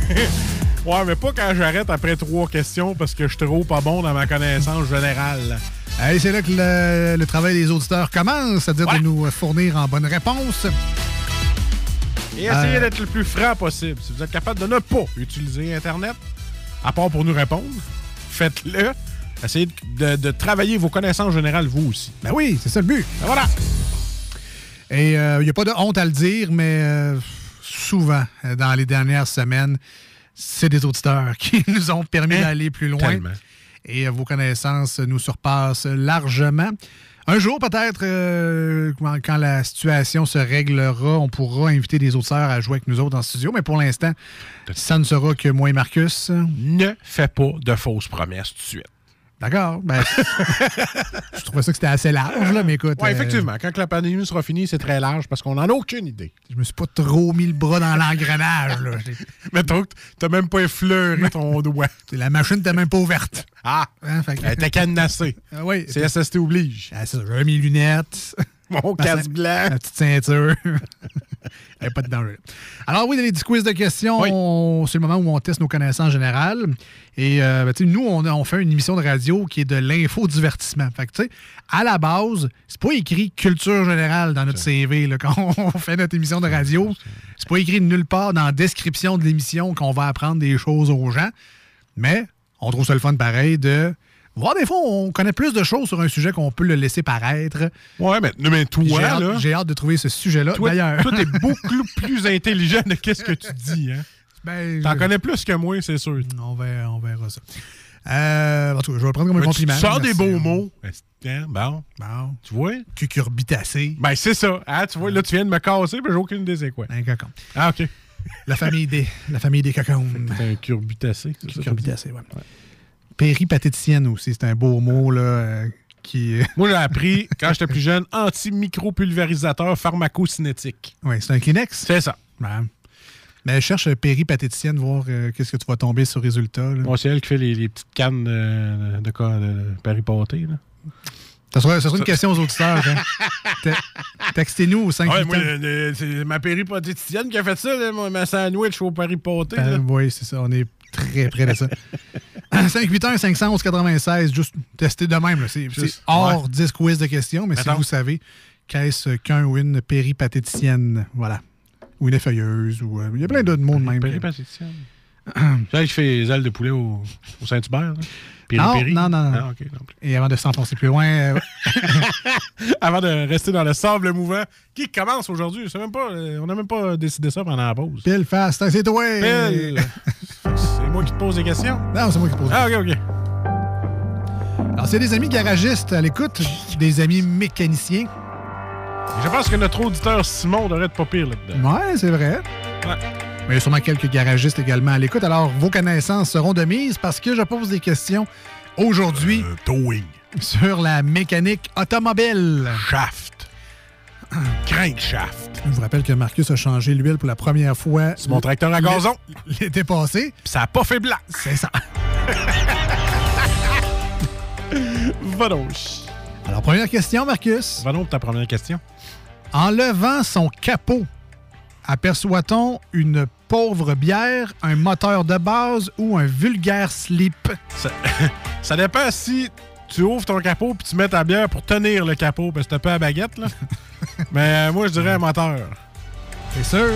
Ouais, mais pas quand j'arrête après trois questions parce que je suis trop pas bon dans ma connaissance générale. Hey, c'est là que le, le travail des auditeurs commence, c'est-à-dire de nous fournir en bonne réponse. Et essayez Euh. d'être le plus franc possible. Si vous êtes capable de ne pas utiliser Internet, à part pour nous répondre, faites-le. Essayez de, de travailler vos connaissances générales, vous aussi. Ben oui, c'est ça le but. Ben voilà. Et il n'y a pas de honte à le dire, mais euh, souvent, euh, dans les dernières semaines, c'est des auditeurs qui nous ont permis Hein? d'aller plus loin. Tellement. Et euh, vos connaissances nous surpassent largement. Un jour, peut-être, euh, quand, la situation se réglera, on pourra inviter des auditeurs à jouer avec nous autres en studio. Mais pour l'instant, ça ne sera que moi et Marcus. Ne fais pas de fausses promesses tout de suite. D'accord. Ben, je trouvais ça que c'était assez large, là, mais écoute. Oui, euh, effectivement. Quand la pandémie sera finie, c'est très large parce qu'on n'en a aucune idée. je me suis pas trop mis le bras dans l'engrenage. là. Mettons que t'as même pas effleuré ton doigt. La machine n'était même pas ouverte. Ah! Hein, fait que- Elle était cadenassée. Ah oui. Oblige. Ah, J'avais mes lunettes. Mon casque blanc. Ma petite ceinture. Il n'y a pas de danger. Alors oui, dans les 10 quiz de questions, Oui. c'est le moment où on teste nos connaissances générales. Et euh, ben, nous, on, fait une émission de radio qui est de l'infodivertissement. Fait que, tu sais, à la base, c'est pas écrit culture générale dans notre CV là, quand on fait notre émission de radio. C'est pas écrit nulle part dans la description de l'émission qu'on va apprendre des choses aux gens. Mais on trouve ça le fun pareil de voir des fois, on connaît plus de choses sur un sujet qu'on peut le laisser paraître. Ouais, mais, mais toi, J'ai hâte, là, j'ai hâte de trouver ce sujet-là. toi, D'ailleurs, toi, t'es beaucoup plus intelligent de qu'est-ce que tu dis. Hein? ben, T'en je- connais plus que moi, c'est sûr. on, verra, on verra ça. Euh, en tout cas, je vais le prendre comme un Mais tu compliment. sors des beaux mots. Hein, Bon, Bon. tu vois? Cucurbitacé. Ben, c'est ça. Hein, tu vois, là, tu viens de me casser, puis j'ai aucune idée c'est quoi. Un cocon. Ah, OK. La famille des, la famille des cocons. C'est un curbitacé. c'est ça? Cucurbitacé, ouais. Péripatéticienne aussi, c'est un beau mot, là, euh, qui... Moi, j'ai appris, quand j'étais plus jeune, antimicropulvérisateur pharmacocinétique. oui, c'est un Kleenex? C'est ça. Ouais. Mais cherche euh, péripatéticienne, voir euh, qu'est-ce que tu vas tomber sur résultat. là. Moi, c'est elle qui fait les, les petites cannes de, de, quoi, de, de péripâté, là. Ça sera, ça sera une question aux auditeurs. hein. Te- Textez-nous au 5 Ouais, moi, c'est ma péripatéticienne qui a fait ça, là, ma sandwich au péripâté. là. Euh, oui, c'est ça. On est très près de ça. 581 511 96, juste tester de même. C'est hors 10 quiz de questions, mais si vous savez qu'est-ce qu'un ou une péripatéticienne, voilà. Ou une effeuilleuse, ou euh, il y a plein d'autres mots de même. Péripatéticienne. qui fait les ailes de poulet au, au Saint-Hubert? Non, non, non, non. Ah, non plus. Et avant de s'enfoncer plus loin, euh, Avant de rester dans le sable mouvant, qui commence aujourd'hui? C'est même pas, euh, on n'a même pas décidé ça pendant la pause. pile fast, c'est toi. Pile. c'est moi qui te pose des questions. Non, c'est moi qui pose. Ah, ok, ok. Alors, c'est des amis garagistes à l'écoute, des amis mécaniciens. Je pense que notre auditeur Simon devrait être pas pire là-dedans. Ouais, c'est vrai. Ouais. Mais il y a sûrement quelques garagistes également à l'écoute. Alors, vos connaissances seront de mise parce que je pose des questions aujourd'hui Euh, towing. sur la mécanique automobile. Shaft. Crankshaft. Je vous rappelle que Marcus a changé l'huile pour la première fois C'est mon tracteur à gazon. l'été passé. Pis ça a pas fait blanc. C'est ça. Va donc. Alors, première question, Marcus. Va donc pour ta première question. En levant son capot, aperçoit-on une pauvre bière, un moteur de base ou un vulgaire slip? Ça, ça dépend si tu ouvres ton capot puis tu mets ta bière pour tenir le capot parce que t'as pas la baguette, là. Mais euh, moi, je dirais un moteur. C'est sûr?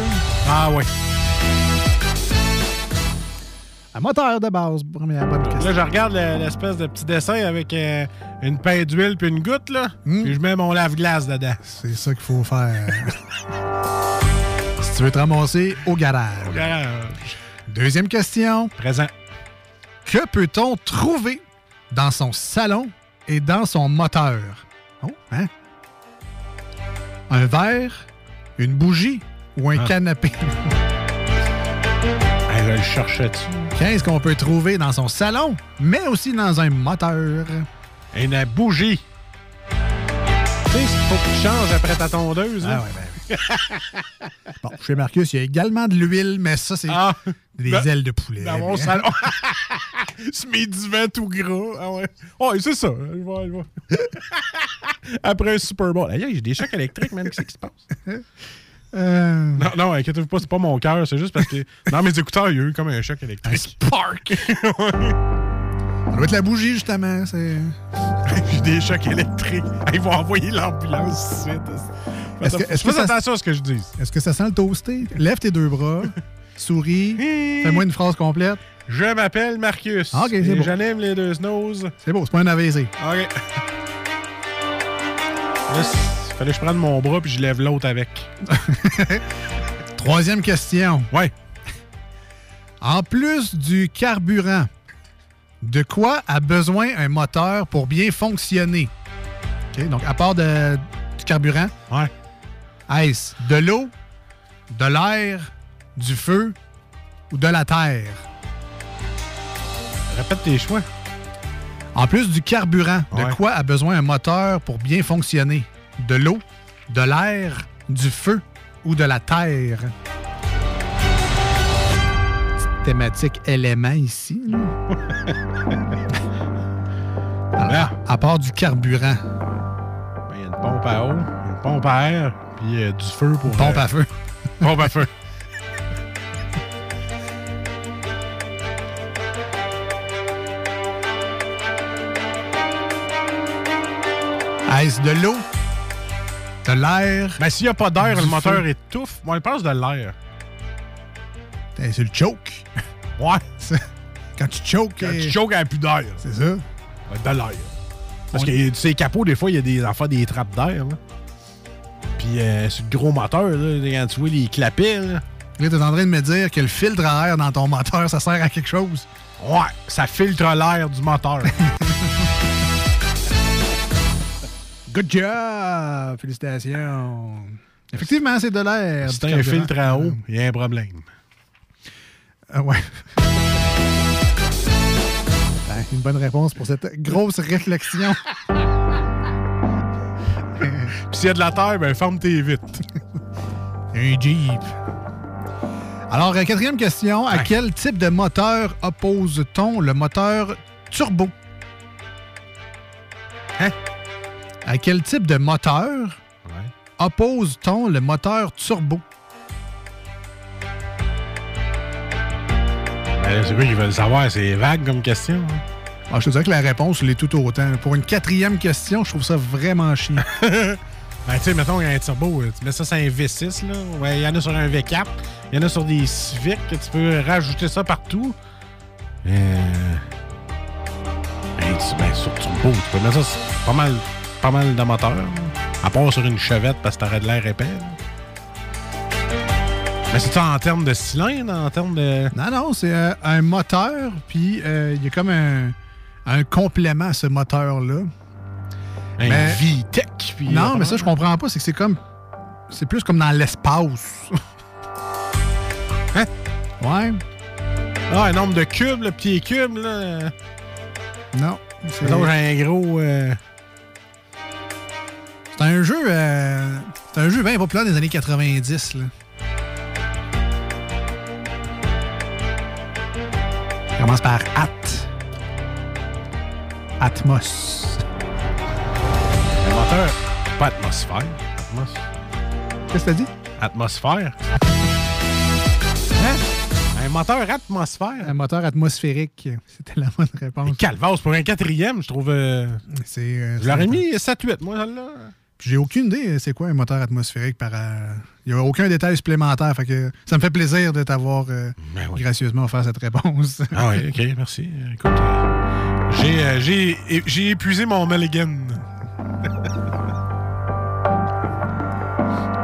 Ah ouais. Un moteur de base, première bonne question. Là, je regarde le- l'espèce de petit dessin avec euh, une paille d'huile puis une goutte, là. Puis je mets mon lave-glace dedans. C'est ça qu'il faut faire. tu veux te ramasser au garage? Au garage. Deuxième question. Présent. Que peut-on trouver dans son salon et dans son moteur? Oh, hein? Un verre, une bougie ou un Ah. canapé? Je le cherchais dessus. Qu'est-ce qu'on peut trouver dans son salon, mais aussi dans un moteur? Une bougie. Tu sais, il faut que tu changes après ta tondeuse. Ah là. ouais, ben Bon, chez Marcus, il y a également de l'huile, mais ça, c'est Ah. des Ben, ailes de poulet. Dans mon salon. C'est mes divans tout gras. Ah ouais. Oh, c'est ça. Je vais, je vais. Après un Super Bowl. Aïe, j'ai des chocs électriques, même. Qu'est-ce qui se passe? Euh, Non, non, inquiétez-vous pas, c'est pas mon cœur. C'est juste parce que dans mes écouteurs, il y a eu comme un choc électrique. Spark! Ça doit être la bougie, justement. C'est... J'ai des chocs électriques. Ils vont envoyer l'ambulance tout de suite. Est-ce que- est-ce que ça- attention à ce que je dis. Est-ce que ça sent le toasté? Lève tes deux bras, souris, fais-moi une phrase complète. Je m'appelle Marcus. Ah, ok, c'est bon. J'anime les deux snows. C'est beau, c'est pas un AVC. OK. Il fallait que je prenne mon bras puis je lève l'autre avec. Troisième question. Ouais. En plus du carburant, de quoi a besoin un moteur pour bien fonctionner? OK, donc, à part de- du carburant, Ouais. Est-ce de l'eau, de l'air, du feu ou de la terre? Répète tes choix. En plus du carburant, de quoi a besoin un moteur pour bien fonctionner? De l'eau, de l'air, du feu ou de la terre? Petite thématique élément ici. là. Alors, à part du carburant, Ben, Il y a une pompe à eau, une pompe à air, puis euh, du feu pour. pompe euh, à feu. Pompe à feu. Est-ce de l'eau, de l'air? Ben, s'il n'y a pas d'air, le moteur feu. étouffe. Moi, je pense de l'air. C'est le choke. Ouais. Quand tu choques, Quand euh, tu choques, il n'y a plus d'air. c'est ça. De l'air. Parce On- que tu sais, les capots, des fois, il y a des enfants des trappes d'air. Puis euh, le gros moteur, là, quand tu vois les clapets, là, Là, t'es en train de me dire que le filtre à air dans ton moteur, ça sert à quelque chose? ouais, ça filtre l'air du moteur. Good job! Félicitations! Effectivement, c'est de l'air. t'as un filtre à eau, il y a un problème. Ah ouais. Ben, une bonne réponse pour cette grosse réflexion. Puis s'il y a de la terre, ben ferme tes vitres. Un Jeep. Alors, euh, quatrième question. À Ouais. quel type de moteur oppose-t-on le moteur turbo? Hein? À quel type de moteur Ouais. oppose-t-on le moteur turbo? Ben, c'est quoi qu'ils veulent savoir? C'est vague comme question. hein? Ah, je te dirais que la réponse l'est tout autant. Pour une quatrième question, je trouve ça vraiment chiant. Ben, tu sais, mettons, il y a un turbo, tu mets ça sur un V6, là. Ouais, il y en a sur un V4, il y en a sur des Civic, que tu peux rajouter ça partout. Euh... Ben, tu- ben, sur turbo, tu peux mettre ça sur pas mal, pas mal de moteurs. À part sur une chevette parce que t'aurais de l'air épais. Mais c'est ça en termes de cylindre, en termes de. Non, non, c'est euh, un moteur, puis euh, il y a comme un, un complément à ce moteur-là. Un Mais- VTEC. puis, non, euh, mais ça, je comprends pas. C'est que c'est comme. C'est plus comme dans l'espace. Hein? Ouais. Ah, un nombre de cubes, le petit cube, là. Non. C'est un gros. euh, c'est un jeu. euh, c'est un jeu bien populaire des années 90. Là. Ça commence par At. Atmos. Un moteur, pas atmosphère. Atmos- Qu'est-ce que t'as dit? Atmosphère. Hein? Un moteur atmosphère. Un moteur atmosphérique. C'était la bonne réponse. Calvas, pour un quatrième, je trouve. euh, C'est. euh, je l'aurais c'est- mis 7-8, moi, celle-là. J'ai aucune idée euh, c'est quoi un moteur atmosphérique par. euh, Il n'y a aucun détail supplémentaire. Fait que ça me fait plaisir de t'avoir euh, gracieusement offert cette réponse. Ben Ah oui, ok, merci. Écoute, euh, j'ai, euh, j'ai, épuisé mon mulligan.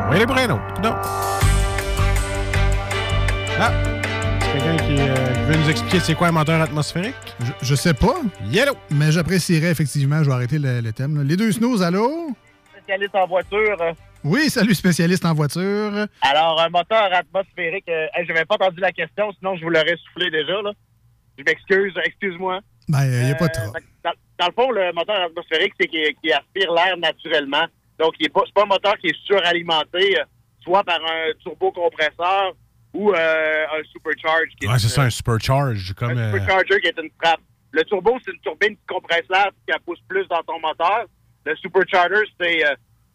On va aller pour un autre. Non. Ah! C'est quelqu'un qui, euh, qui veut nous expliquer c'est quoi un moteur atmosphérique? Je, je sais pas. Yellow! Mais j'apprécierais effectivement, je vais arrêter le, le thème. là. Les deux snooze, allô? Spécialiste en voiture. euh, Oui, salut spécialiste en voiture. Alors, un moteur atmosphérique, euh, hey, je n'avais pas entendu la question, sinon je vous l'aurais soufflé déjà. Là. Je m'excuse, excuse-moi. Ben, il n'y a pas de Euh, trop. dans, dans le fond, le moteur atmosphérique, c'est qu'il aspire l'air naturellement. Donc, il n'est pas, c'est pas un moteur qui est suralimenté, euh, soit par un turbocompresseur ou euh, un supercharge. Qui est Ouais, c'est ça, euh, un supercharge. Comme, un euh, supercharger qui est une frappe. Le turbo, c'est une turbine qui compresse l'air et qui pousse plus dans ton moteur. Le supercharger, c'est euh,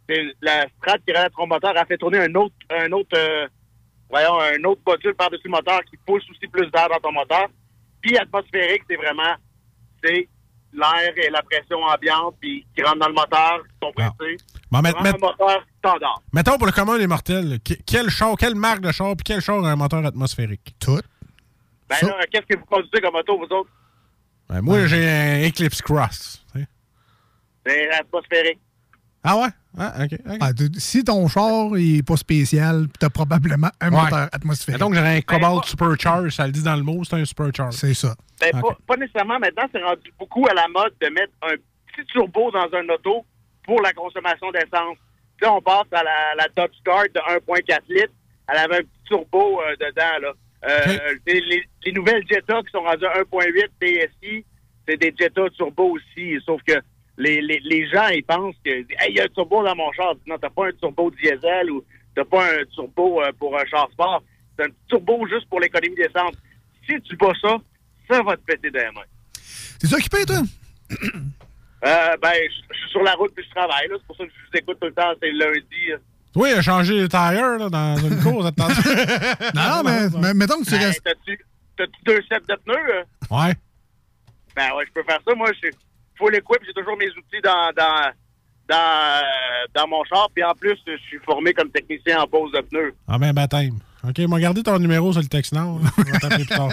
c'est la strate qui relève ton moteur. Elle fait tourner un autre, un autre, euh, voyons, un autre module par-dessus le moteur qui pousse aussi plus d'air dans ton moteur. Puis atmosphérique, c'est vraiment, c'est l'air et la pression ambiante puis qui rentre dans le moteur, qui sont pressés. Bon, met- un moteur standard. mettons pour le commun des mortels, quel char, quelle marque de char, puis quel char a un moteur atmosphérique? Tout. Ben là, qu'est-ce que vous conduisez comme auto, vous autres? Ben, moi, j'ai un Eclipse Cross. Atmosphérique. Ah ouais? Ah. Ah, si ton char n'est pas spécial, tu as probablement un Ouais. moteur atmosphérique. Que j'aurais un Cobalt Supercharge, ça le dit dans le mot, c'est un Supercharge. C'est ça. Ben, pas, pas nécessairement. Maintenant, c'est rendu beaucoup à la mode de mettre un petit turbo dans un auto pour la consommation d'essence. Là, on passe à la, la Dodge Dart de 1.4 litres. Elle avait un petit turbo euh, dedans. Là. Euh, les, les- les nouvelles Jetta qui sont rendues à 1.8 TSI, c'est des Jetta turbo aussi. Sauf que les, les, les gens, ils pensent que Hey, il y a un turbo dans mon char. Non, t'as pas un turbo diesel ou t'as pas un turbo euh, pour un char sport. C'est un turbo juste pour l'économie d'essence. Si tu bats ça, ça va te péter dans mains. T'es occupé, toi? Euh, ben, je suis sur la route puis je travaille. là. C'est pour ça que je vous écoute tout le temps. C'est lundi. euh. Oui, il a changé les tires là, dans une course. Non, non, mais, mais mettons que tu Ben, restes. t'as-tu, deux sets de pneus? euh? Ouais. Ben ouais, je peux faire ça. Moi, je suis full equip. J'ai toujours mes outils dans, dans, dans, dans mon char. Puis en plus, je suis formé comme technicien en pose de pneus. Ah ben, baptême. OK, m'a gardé ton numéro sur le texte Nord. t'appeler plus tard.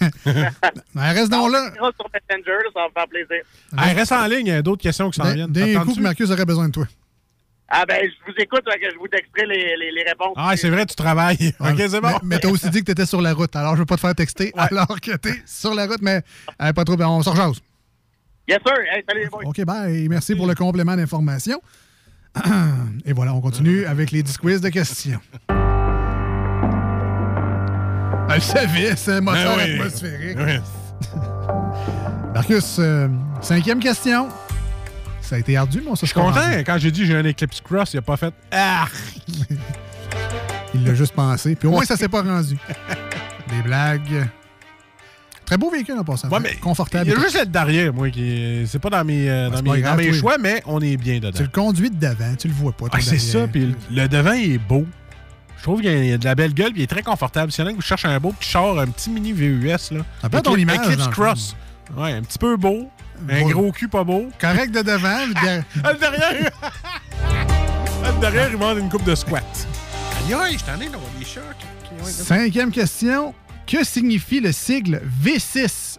Ben, reste donc là. On sur Messenger, ça va me faire plaisir. Hey, reste en ligne, il y a d'autres questions qui s'en viennent. D'un coup, T'attends-tu? que Marcus aurait besoin de toi. Ah ben, je vous écoute, que je vous texterai les, les, les réponses. Ah, c'est vrai, tu travailles. OK, c'est bon. Mais, mais t'as aussi dit que t'étais sur la route, alors je veux pas te faire texter alors que t'es sur la route, mais euh, pas trop, ben, on se rejase. Yes, sir. Hey, salut les boys. OK, bye. Merci pour le complément d'information. Et voilà, on continue avec les 10 quiz de questions. Elle savait, c'est un moteur Ben oui. atmosphérique. Oui. Marcus, euh, cinquième question. Ça a été ardu, mais on se Je suis content. Quand j'ai dit j'ai un Eclipse Cross, il a pas fait Ah! Il l'a juste pensé. Puis au moins, ça s'est pas rendu. Des blagues. Très beau véhicule en passant. Ouais, mais Confortable. Il y a juste être derrière, moi, qui c'est pas dans mes, euh, dans c'est mes, pas grave, dans mes toi. choix, mais on est bien dedans. Tu le conduis de devant, tu le vois pas. Ah, c'est ça, puis le, le devant il est beau. Je trouve qu'il y a de la belle gueule, puis il est très confortable. S'il y en a qui vous cherchent un beau petit char, un petit mini VUS, là. Peut être ton image, Eclipse le Cross. Ouais, un petit peu beau. Un gros cul pas beau. Correct de devant. le Ah, le derrière! Le derrière, il demande une coupe de squat. Aïe, aïe, je t'en ai d'avoir des chocs. Cinquième question. Que signifie le sigle V6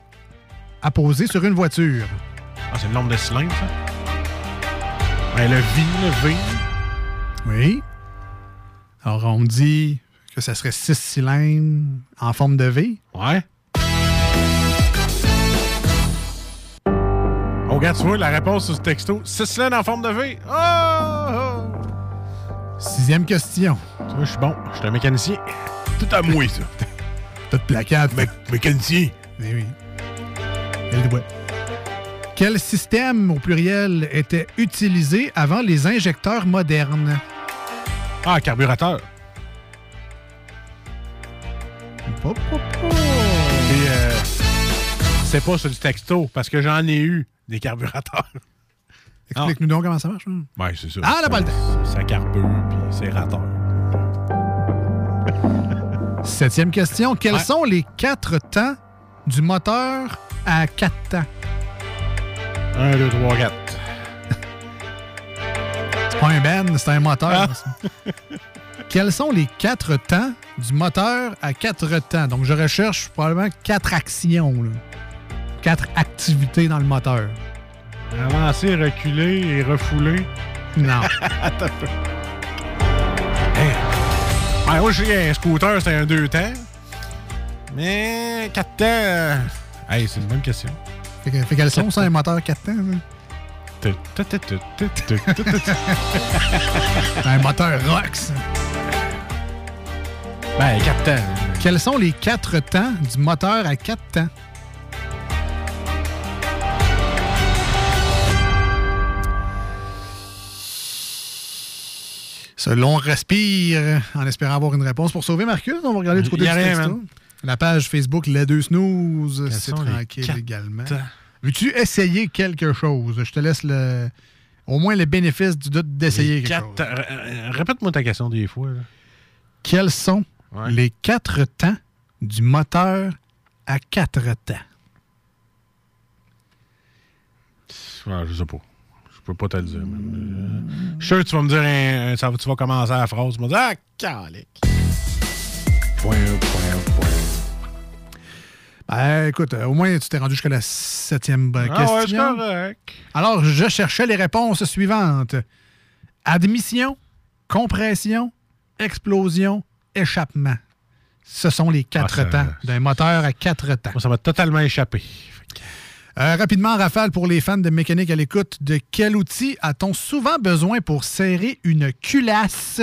apposé sur une voiture? Ah, c'est le nombre de cylindres, ça? Ouais, le V, le V. Oui. Alors, on dit que ça serait six cylindres en forme de V. Ouais. Oh, regarde, tu vois la réponse sur ce texto. 6 cylindres en forme de V. Oh! Sixième question. Tu vois, je suis bon. Je suis un mécanicien. Tout à moi, ça. T'as de placade. mécanicien. Eh oui. Elle doit. Quel système au pluriel était utilisé avant les injecteurs modernes? Ah, carburateur. Euh, c'est pas sur le texto, parce que j'en ai eu des carburateurs. Explique-nous donc comment ça marche. hein? Ouais, c'est ça. Ah, la balle Ça carbure, puis c'est rateur. Septième question. Quels Ouais. sont les quatre temps du moteur à quatre temps? 1, 2, 3, 4. C'est pas un band, c'est un moteur. Ah. Quels sont les quatre temps du moteur à quatre temps? Donc, je recherche probablement quatre actions, là. quatre activités dans le moteur. Avancer, reculer et refouler. Non. Ouais, moi, j'ai un scooter, c'était un deux temps. Mais quatre temps. Euh, hey, c'est une bonne question. Fait, quels sont ça, un moteur quatre temps? Hein? un moteur ROX. Ben, quatre temps. Quels sont les quatre temps du moteur à quatre temps? Selon respire, en espérant avoir une réponse. Pour sauver Marcus, on va regarder du côté du texto. La page Facebook Les Deux Snooze, c'est les tranquille également. Veux-tu essayer quelque chose? Je te laisse le, au moins le bénéfice du doute d'essayer quelque quatre chose. R- euh, Répète-moi ta question des fois. là. Quels sont Ouais. les quatre temps du moteur à quatre temps? Ouais, je sais pas. Je peux pas te le dire. man. Je suis sûr que tu vas me dire, un- un- ça, va- tu vas commencer la phrase. Tu vas me dire, ah, calique. Point, point, point. Ben, écoute, euh, au moins, tu t'es rendu jusqu'à la septième euh, Ah ouais, c'est question. correct. Alors, je cherchais les réponses suivantes. Admission, compression, explosion, échappement. Ce sont les quatre Ah, temps d'un moteur à quatre temps. Moi, ça m'a totalement échappé. Euh, rapidement, Rafale, pour les fans de mécanique à l'écoute, de quel outil a-t-on souvent besoin pour serrer une culasse?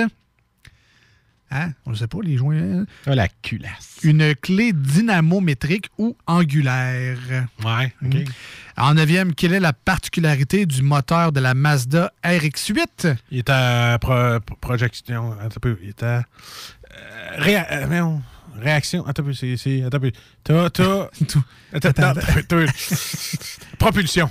Hein? On ne sait pas, les joints. Ah, la culasse. Une clé dynamométrique ou angulaire. Ouais, OK. Mm. En neuvième, quelle est la particularité du moteur de la Mazda RX-8? Il est à pro- pro- projection. Attends un peu. Il est à. euh, euh, réaction. Attends. C'est. Attends. T'as. T'as. Attends, Attends, attends, attends, Propulsion.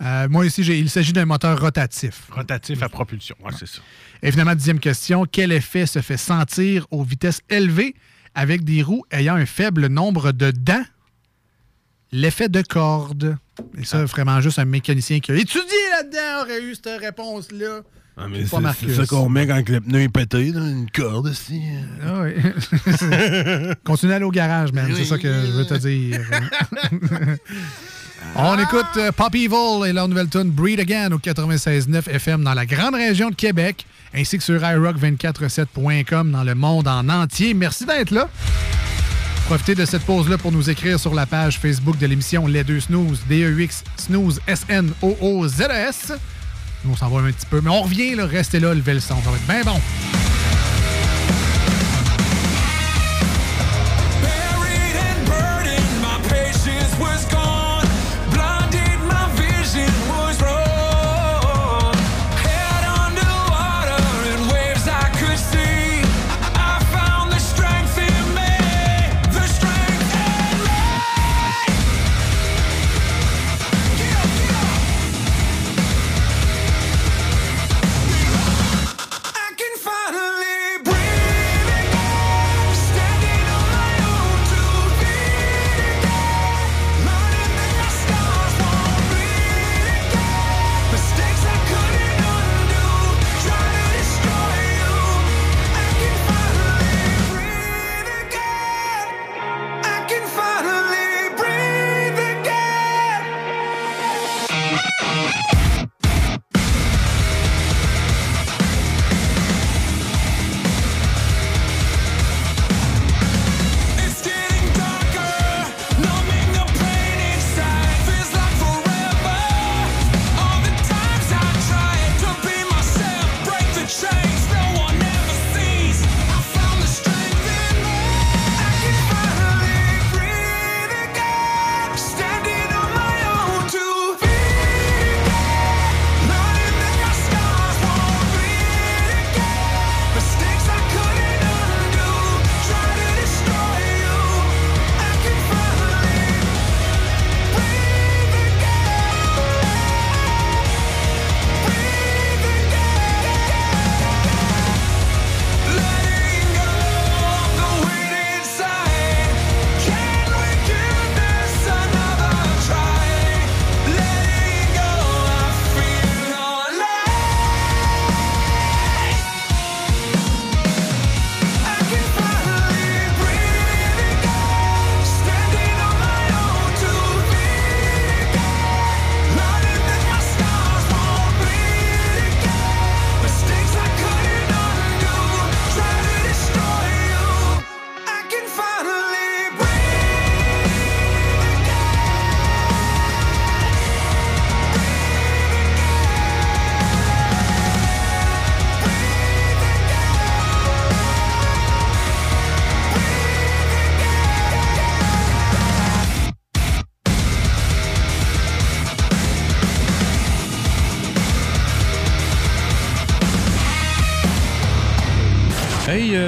Euh, moi ici, il s'agit d'un moteur rotatif. Rotatif à propulsion. Ouais, c'est ça. Et finalement, dixième question, quel effet se fait sentir aux vitesses élevées avec des roues ayant un faible nombre de dents? L'effet de corde. Et ça, vraiment juste un mécanicien qui a étudié là-dedans aurait eu cette réponse-là. Ah, mais c'est ça qu'on met quand le pneu est pété, là, une corde aussi. Ah oui. Continue à aller au garage, man. C'est ça que je veux te dire. On écoute euh, Pop Evil et leur nouvelle tune Breed Again au 96.9 FM dans la grande région de Québec, ainsi que sur iRock247.com dans le monde en entier. Merci d'être là. Profitez de cette pause-là pour nous écrire sur la page Facebook de l'émission Les Deux Snooze, D-E-X, Snooze, S-N-O-O-Z-E-S. On s'en va un petit peu, mais on revient, là, restez là, levez le son, ça va être bien bon.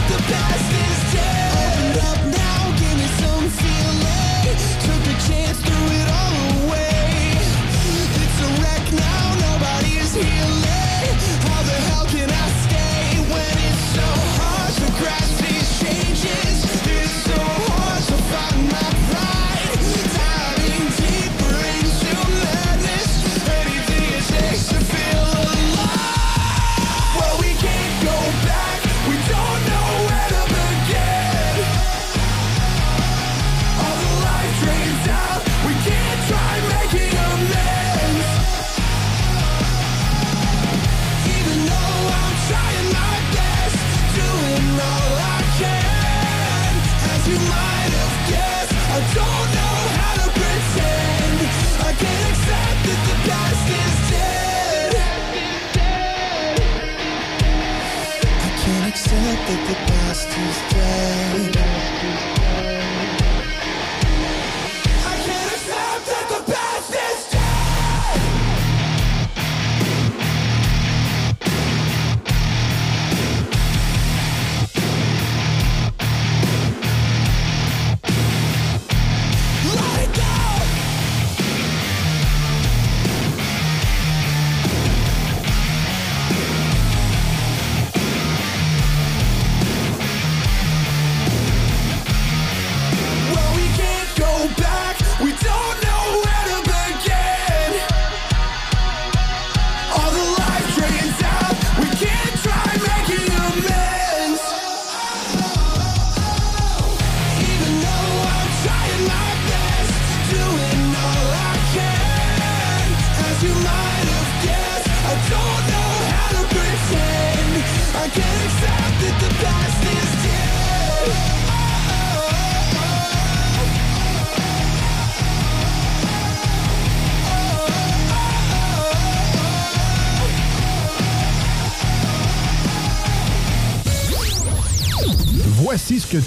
the past it could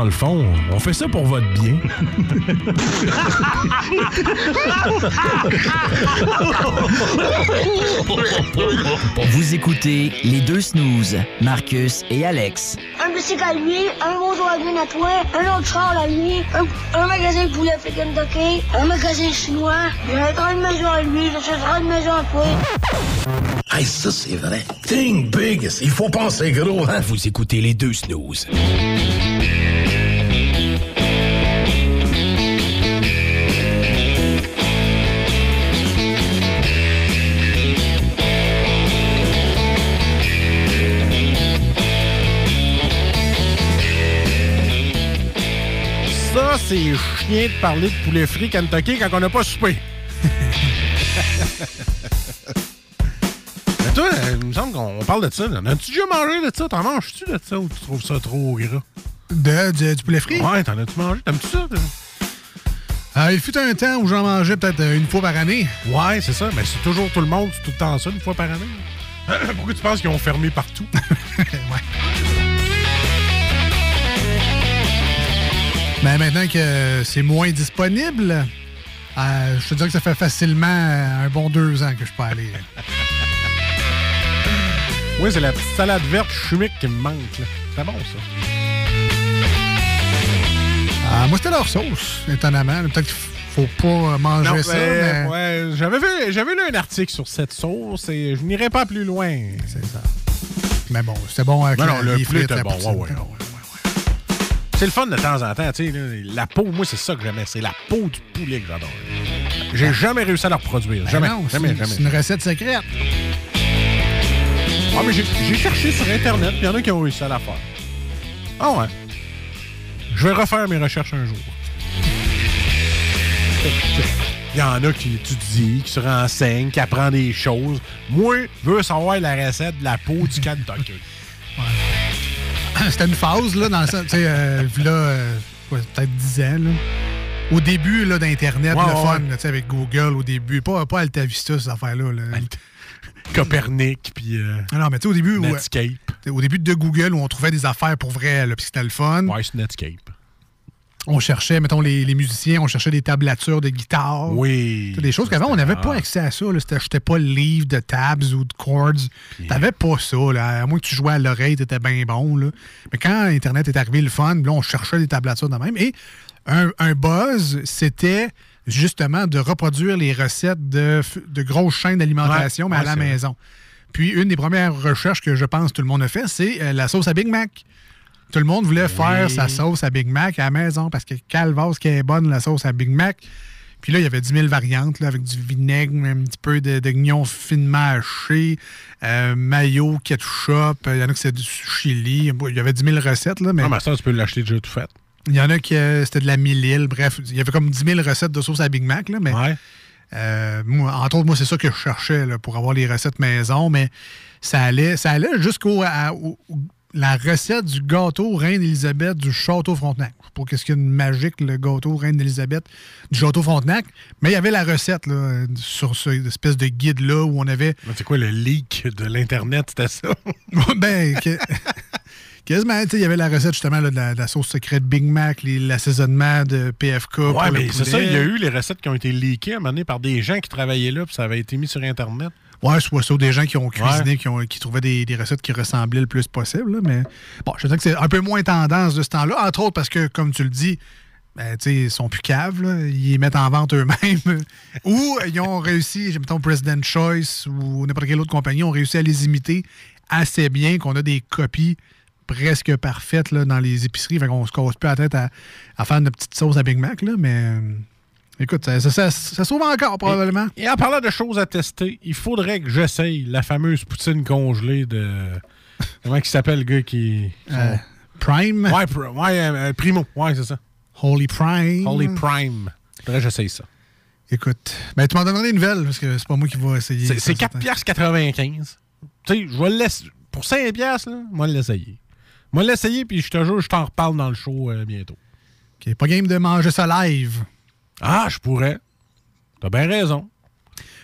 Dans le fond, on fait ça pour votre bien. Vous écoutez les deux snooze, Marcus et Alex. Un bicycle à lui, un Volkswagen à toi, un autre char à lui, un, un magasin de poulet fait Kentucky, un magasin chinois, un une maison à lui, je chercherai une maison à toi. Hey, ça, c'est vrai. Think big. Il faut penser gros, hein? Vous écoutez les deux snooze. C'est chien de parler de poulet frit Kentucky quand on n'a pas soupé. Mais toi, euh, il me semble qu'on parle de ça. As-tu déjà mangé de ça? T'en manges-tu de ça ou tu trouves ça trop gras? De, du- du poulet frit? Ouais, t'en as-tu mangé? T'aimes-tu ça? Euh, il fut un temps où j'en mangeais peut-être euh, une fois par année. Ouais, c'est ça. Mais c'est toujours tout le monde, c'est tout le temps ça, une fois par année. Pourquoi tu penses qu'ils ont fermé partout? Mais maintenant que c'est moins disponible, euh, je te dirais que ça fait facilement euh, un bon deux ans que je peux aller. Oui, c'est la petite salade verte chimique qui me manque. C'est bon, ça. Ah, moi, c'était leur sauce, étonnamment. Peut-être qu'il faut pas manger Non, ça. mais, mais- ouais, j'avais vu, j'avais lu un article sur cette sauce et je n'irai pas plus loin. C'est ça. Mais bon, c'était bon avec Non, non, le frites, était bon. ouais. C'est le fun de temps en temps, tu sais. La peau, moi, c'est ça que j'aimais. C'est la peau du poulet que j'adore. J'ai jamais réussi à la reproduire. Ben Jamais, non, jamais, jamais. C'est une recette secrète. Ah, mais j'ai cherché sur Internet, il y en a qui ont réussi à la faire. Ah ouais. Je vais refaire mes recherches un jour. Il y en a qui étudient, qui se renseignent, qui apprennent des choses. Moi, je veux savoir la recette de la peau du Kentucky. C'était une phase, là, dans le sens, tu sais, euh, là, euh, peut-être 10 ans, là. Au début, là, d'Internet, le fun, là, tu sais, avec Google, au début. Pas, pas Alta Vista, ces affaires-là. là. Copernic, puis euh, Ah non, mais tu sais, au début... Netscape. au début de Google, où on trouvait des affaires pour vrai, là, puis c'était le fun. Ouais, c'est Netscape. On cherchait, mettons, les, les musiciens, on cherchait des tablatures de guitare. Oui. Des choses qu'avant, on n'avait pas accès à ça. J'étais pas le livre de tabs ou de chords. T'avais pas ça. Là. À moins que tu jouais à l'oreille, t'étais bien bon. Là. Mais quand Internet est arrivé, le fun, là, on cherchait des tablatures de même. Et un, un buzz, c'était justement de reproduire les recettes de, de grosses chaînes d'alimentation, Ouais, mais ouais, à la vrai. maison. Puis une des premières recherches que je pense que tout le monde a fait, c'est euh, la sauce à Big Mac. Tout le monde voulait faire sa sauce à Big Mac à la maison parce que calvasse qui est bonne la sauce à Big Mac. Puis là, il y avait 10 000 variantes là, avec du vinaigre, un petit peu de- d'oignon finement haché, euh, mayo, ketchup. Il y en a qui c'est du chili. Il y avait 10 000 recettes. Là, mais Ah, mais ça, tu peux l'acheter déjà tout fait. il y en a qui euh, c'était de la mille Bref, il y avait comme 10 000 recettes de sauce à Big Mac. Là, mais euh, moi, entre autres, moi, c'est ça que je cherchais là, pour avoir les recettes maison. Mais ça allait, ça allait jusqu'au la recette du gâteau Reine-Élisabeth du Château Frontenac. Pas qu'est-ce qu'il y a de magique, le gâteau Reine-Élisabeth du Château Frontenac. Mais il y avait la recette là, sur cette espèce de guide-là où on avait. C'est quoi le leak de l'Internet? C'était ça? ben, que- quasiment, il y avait la recette justement là, de, la, de la sauce secrète Big Mac, l'assaisonnement de PFK. pour Ouais, mais c'est ça, il y a eu les recettes qui ont été leakées à un moment donné par des gens qui travaillaient là, puis ça avait été mis sur Internet. Ouais, soit ça, des gens qui ont cuisiné, Ouais. qui, ont, qui trouvaient des, des recettes qui ressemblaient le plus possible. là, mais bon, je sais que c'est un peu moins tendance de ce temps-là, entre autres parce que, comme tu le dis, ben, ils sont plus caves, là. ils les mettent en vente eux-mêmes. Ou ils ont réussi, mettons President Choice ou n'importe quelle autre compagnie, ont réussi à les imiter assez bien qu'on a des copies presque parfaites là, dans les épiceries. Fait qu'on se casse plus la tête à, à faire notre petite sauce à Big Mac. Là, mais écoute, ça, ça, ça, ça sauve encore probablement. Et en parlant de choses à tester, il faudrait que j'essaye la fameuse poutine congelée de. Comment il s'appelle le gars qui. Euh, Prime? Ouais, pr- ouais euh, Primo. Ouais, c'est ça. Holy Prime. Holy Prime. Faudrait que j'essaye ça. Écoute, ben, tu m'en donneras des nouvelles parce que c'est pas moi qui vais essayer. C'est- C'est ça, 4 piastres 95. Tu sais, je vais le laisser. Pour 5 piastres, là, moi l'essayer. Moi l'essayer, puis je te jure, je t'en reparle dans le show euh, bientôt. OK, pas game de manger ça live. Ah, je pourrais. T'as bien raison.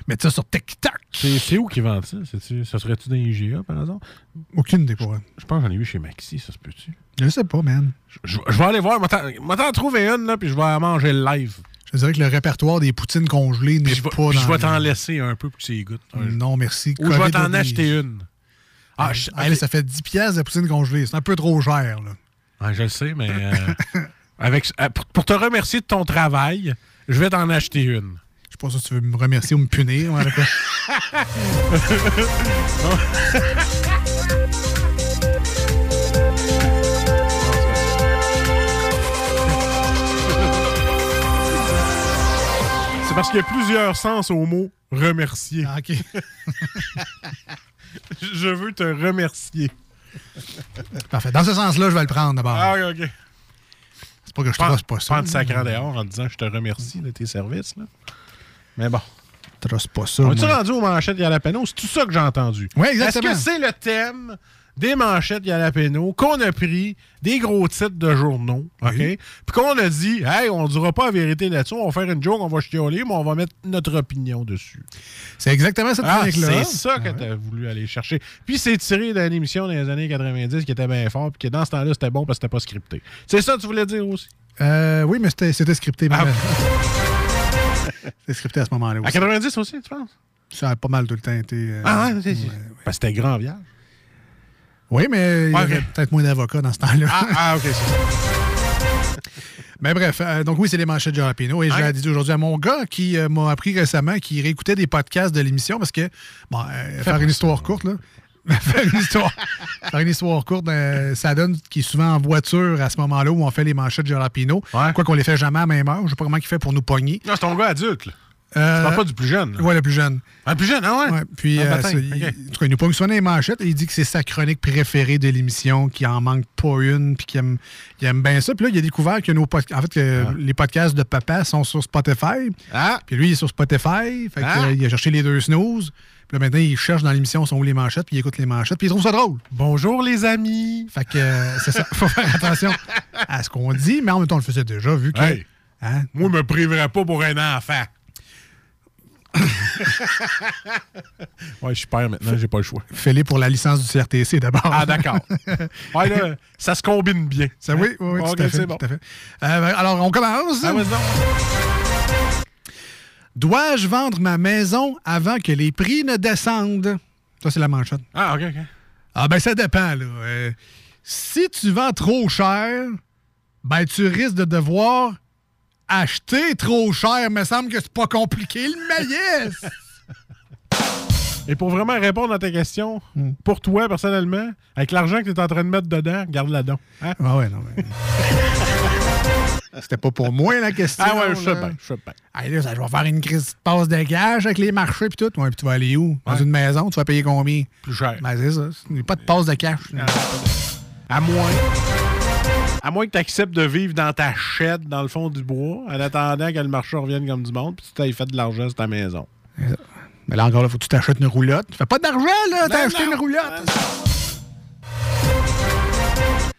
Mets ça sur TikTok. C'est où qu'ils vendent ça? Ça serait-tu dans IGA, par exemple? Aucune idée pour. Je pense que j'en ai vu chez Maxi, ça se peut-tu? Je sais pas, man. Je, vais aller voir. Moi, t'en trouver une, là, puis je vais manger live. Je dirais que le répertoire des poutines congelées n'est pas puis je dans vais t'en le- laisser un peu pour que tu y goûtes. Non, merci. Ou je vais t'en acheter une. Ah, ça fait 10 pièces de poutine congelée. C'est un peu trop cher, là. Je le sais, mais euh, avec, euh, pour, te remercier de ton travail, je vais t'en acheter une. Je sais pas si tu veux me remercier ou me punir. C'est parce qu'il y a plusieurs sens au mot remercier. Ah, OK. je veux te remercier. Parfait. Dans ce sens-là, je vais le prendre d'abord. Ah, ok, pas que je trosse pas ça. de sacrant dehors en disant je te remercie de tes services. Là. Mais bon. Je trosse pas ça. On est-tu rendu aux manchettes Yalapeno? C'est tout ça que j'ai entendu. Oui, exactement. Est-ce que c'est le thème des manchettes Yalapeno qu'on a pris des gros titres de journaux, OK? Puis qu'on a dit, hey, on dira pas la vérité là-dessus, on va faire une joke, on va chialer, mais on va mettre notre opinion dessus. C'est exactement cette Ah, chronique-là. c'est ça que tu as voulu aller chercher. Puis c'est tiré d'une émission dans les années 90 qui était bien fort, puis que dans ce temps-là, c'était bon parce que c'était pas scripté. C'est ça que tu voulais dire aussi? Euh, oui, mais c'était scripté. Ah. C'était scripté à ce moment-là À aussi. 90 aussi, tu penses? Ça a pas mal tout le temps été... euh, Ah, ouais, c'est- Parce que c'était grand vierge. Oui, mais il y Ouais, avait peut-être moins d'avocats dans ce temps-là. Ah, ah, ok, c'est ça. Mais bref, euh, donc oui, c'est les manchettes de Jalapeno. Et je Ouais. l'ai dit aujourd'hui à mon gars qui euh, m'a appris récemment qu'il réécoutait des podcasts de l'émission parce que, bon, euh, faire une histoire courte, là. faire, une histoire, faire une histoire courte, ça donne qu'il est souvent en voiture à ce moment-là où on fait les manchettes de Jalapeno. Quoi qu'on les fait jamais à la même heure. Je sais pas comment il fait pour nous pogner. Non, c'est ton gars adulte, là. Euh, Tu parles pas du plus jeune. Ouais, le plus jeune. Ah, le plus jeune, ah ouais? puis, Ah, euh, il- en tout cas, il nous les manchettes et il dit que c'est sa chronique préférée de l'émission, qu'il en manque pas une, puis qu'il aime, il aime bien ça. Puis là, il a découvert que nos en fait, que les podcasts de papa sont sur Spotify. Ah. Puis lui, il est sur Spotify. Fait que, Ah. il a cherché les deux snooze. Puis là, maintenant, il cherche dans l'émission sont où les manchettes, puis il écoute les manchettes, puis il trouve ça drôle. Bonjour, les amis. Fait que euh, c'est ça. Faut faire attention à ce qu'on dit, mais en même temps, on le faisait déjà, vu que. Hey. Hein? Moi, je me priverais pas pour un enfant. ouais, je suis père maintenant, j'ai pas le choix. Fais-les pour la licence du CRTC d'abord. Ah, d'accord. Ouais, là, ça se combine bien. Ça, oui, oui, oui, Ok, tout à fait. c'est bon. tout à fait. Euh, alors, on commence. Ah. Dois-je vendre ma maison avant que les prix ne descendent? Ça, c'est la manchette. Ah, OK, OK. Ah, ben, ça dépend, là. Euh, si tu vends trop cher, ben, tu risques de devoir acheter trop cher. Me semble que c'est pas compliqué, le maïs. Et pour vraiment répondre à ta question, pour toi, personnellement, avec l'argent que tu es en train de mettre dedans, garde-la donc. Hein? Ah ouais, non, mais... C'était pas pour moi, la question. Ah ouais, je sais bien, je sais bien. Hey, là, ça, je vais faire une crise de passe de cash avec les marchés puis tout. Ouais, puis tu vas aller où? Dans Ouais. une maison, tu vas payer combien? Plus cher. Ben, c'est ça. Il n'y a pas de passe de cash. là. À moins. À moins que tu acceptes de vivre dans ta chaîne dans le fond du bois, en attendant que le marché revienne comme du monde, puis tu t'ailles fait de l'argent sur ta maison. Mais là, encore, là, faut que tu t'achètes une roulotte. Tu fais pas d'argent, là. T'as acheté non. une roulotte.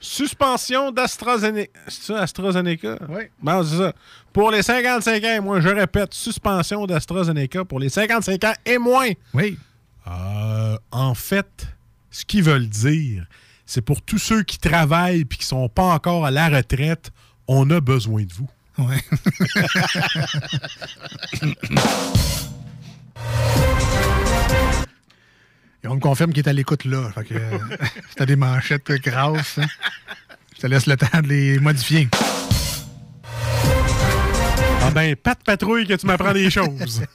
Suspension d'AstraZeneca. C'est ça, AstraZeneca? Oui. Bon, c'est ça. Pour les 55 ans et moins, je répète, suspension d'AstraZeneca pour les 55 ans et moins. Oui. Euh, en fait, ce qu'ils veulent dire, c'est pour tous ceux qui travaillent et qui sont pas encore à la retraite, on a besoin de vous. Ouais. Et on me confirme qu'il est à l'écoute là. Fait que euh, si t'as des manchettes grasses, hein, je te laisse le temps de les modifier. Ah ben, pas de patrouille que tu m'apprends des choses.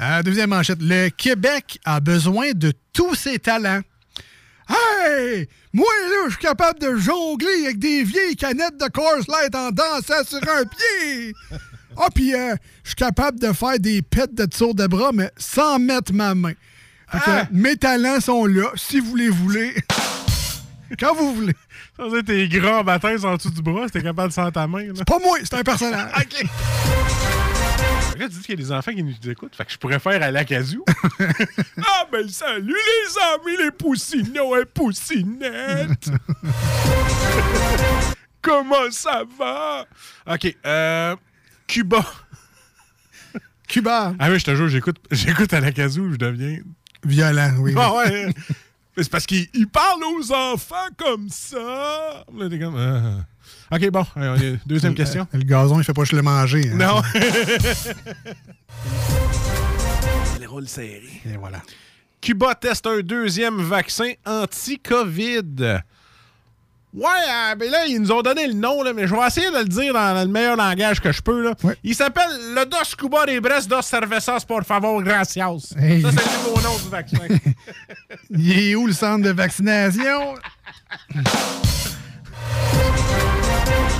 Euh, deuxième manchette. Le Québec a besoin de tous ses talents. Hey! Moi, là, je suis capable de jongler avec des vieilles canettes de Coors Light en dansant sur un pied. Ah, puis euh, je suis capable de faire des pets de tour de bras, mais sans mettre ma main. Fait que, Ah! mes talents sont là, si vous les voulez. Quand vous voulez. Ça veut dire tes grands baptêmes en dessous du bras, c'était capable de sentir ta main. Là. Pas moi, c'est un personnage. OK. Là, tu dis qu'il y a des enfants qui nous écoutent, fait que je pourrais faire à l'acazou. ah, ben salut les amis, les poussinots et poussinettes! Comment ça va? OK, euh. Cuba. Cuba. Ah oui, je te jure, j'écoute, j'écoute à l'acazou, je deviens. Violent, oui. Ah ouais! C'est parce qu'il il parle aux enfants comme ça! Là, t'es comme. ah. OK, bon, euh, deuxième question. Le gazon, il fait pas je le manger. hein. Non. Les rôles serrés. Et voilà. Cuba teste un deuxième vaccin anti-COVID. Ouais, euh, ben là, ils nous ont donné le nom, là, mais je vais essayer de le dire dans, le meilleur langage que je peux. Là. Il s'appelle le Dos Cuba de Brest dos Cervezas por favor, gracias. Hey. Ça, c'est le nouveau nom du vaccin. Il est où le centre de vaccination?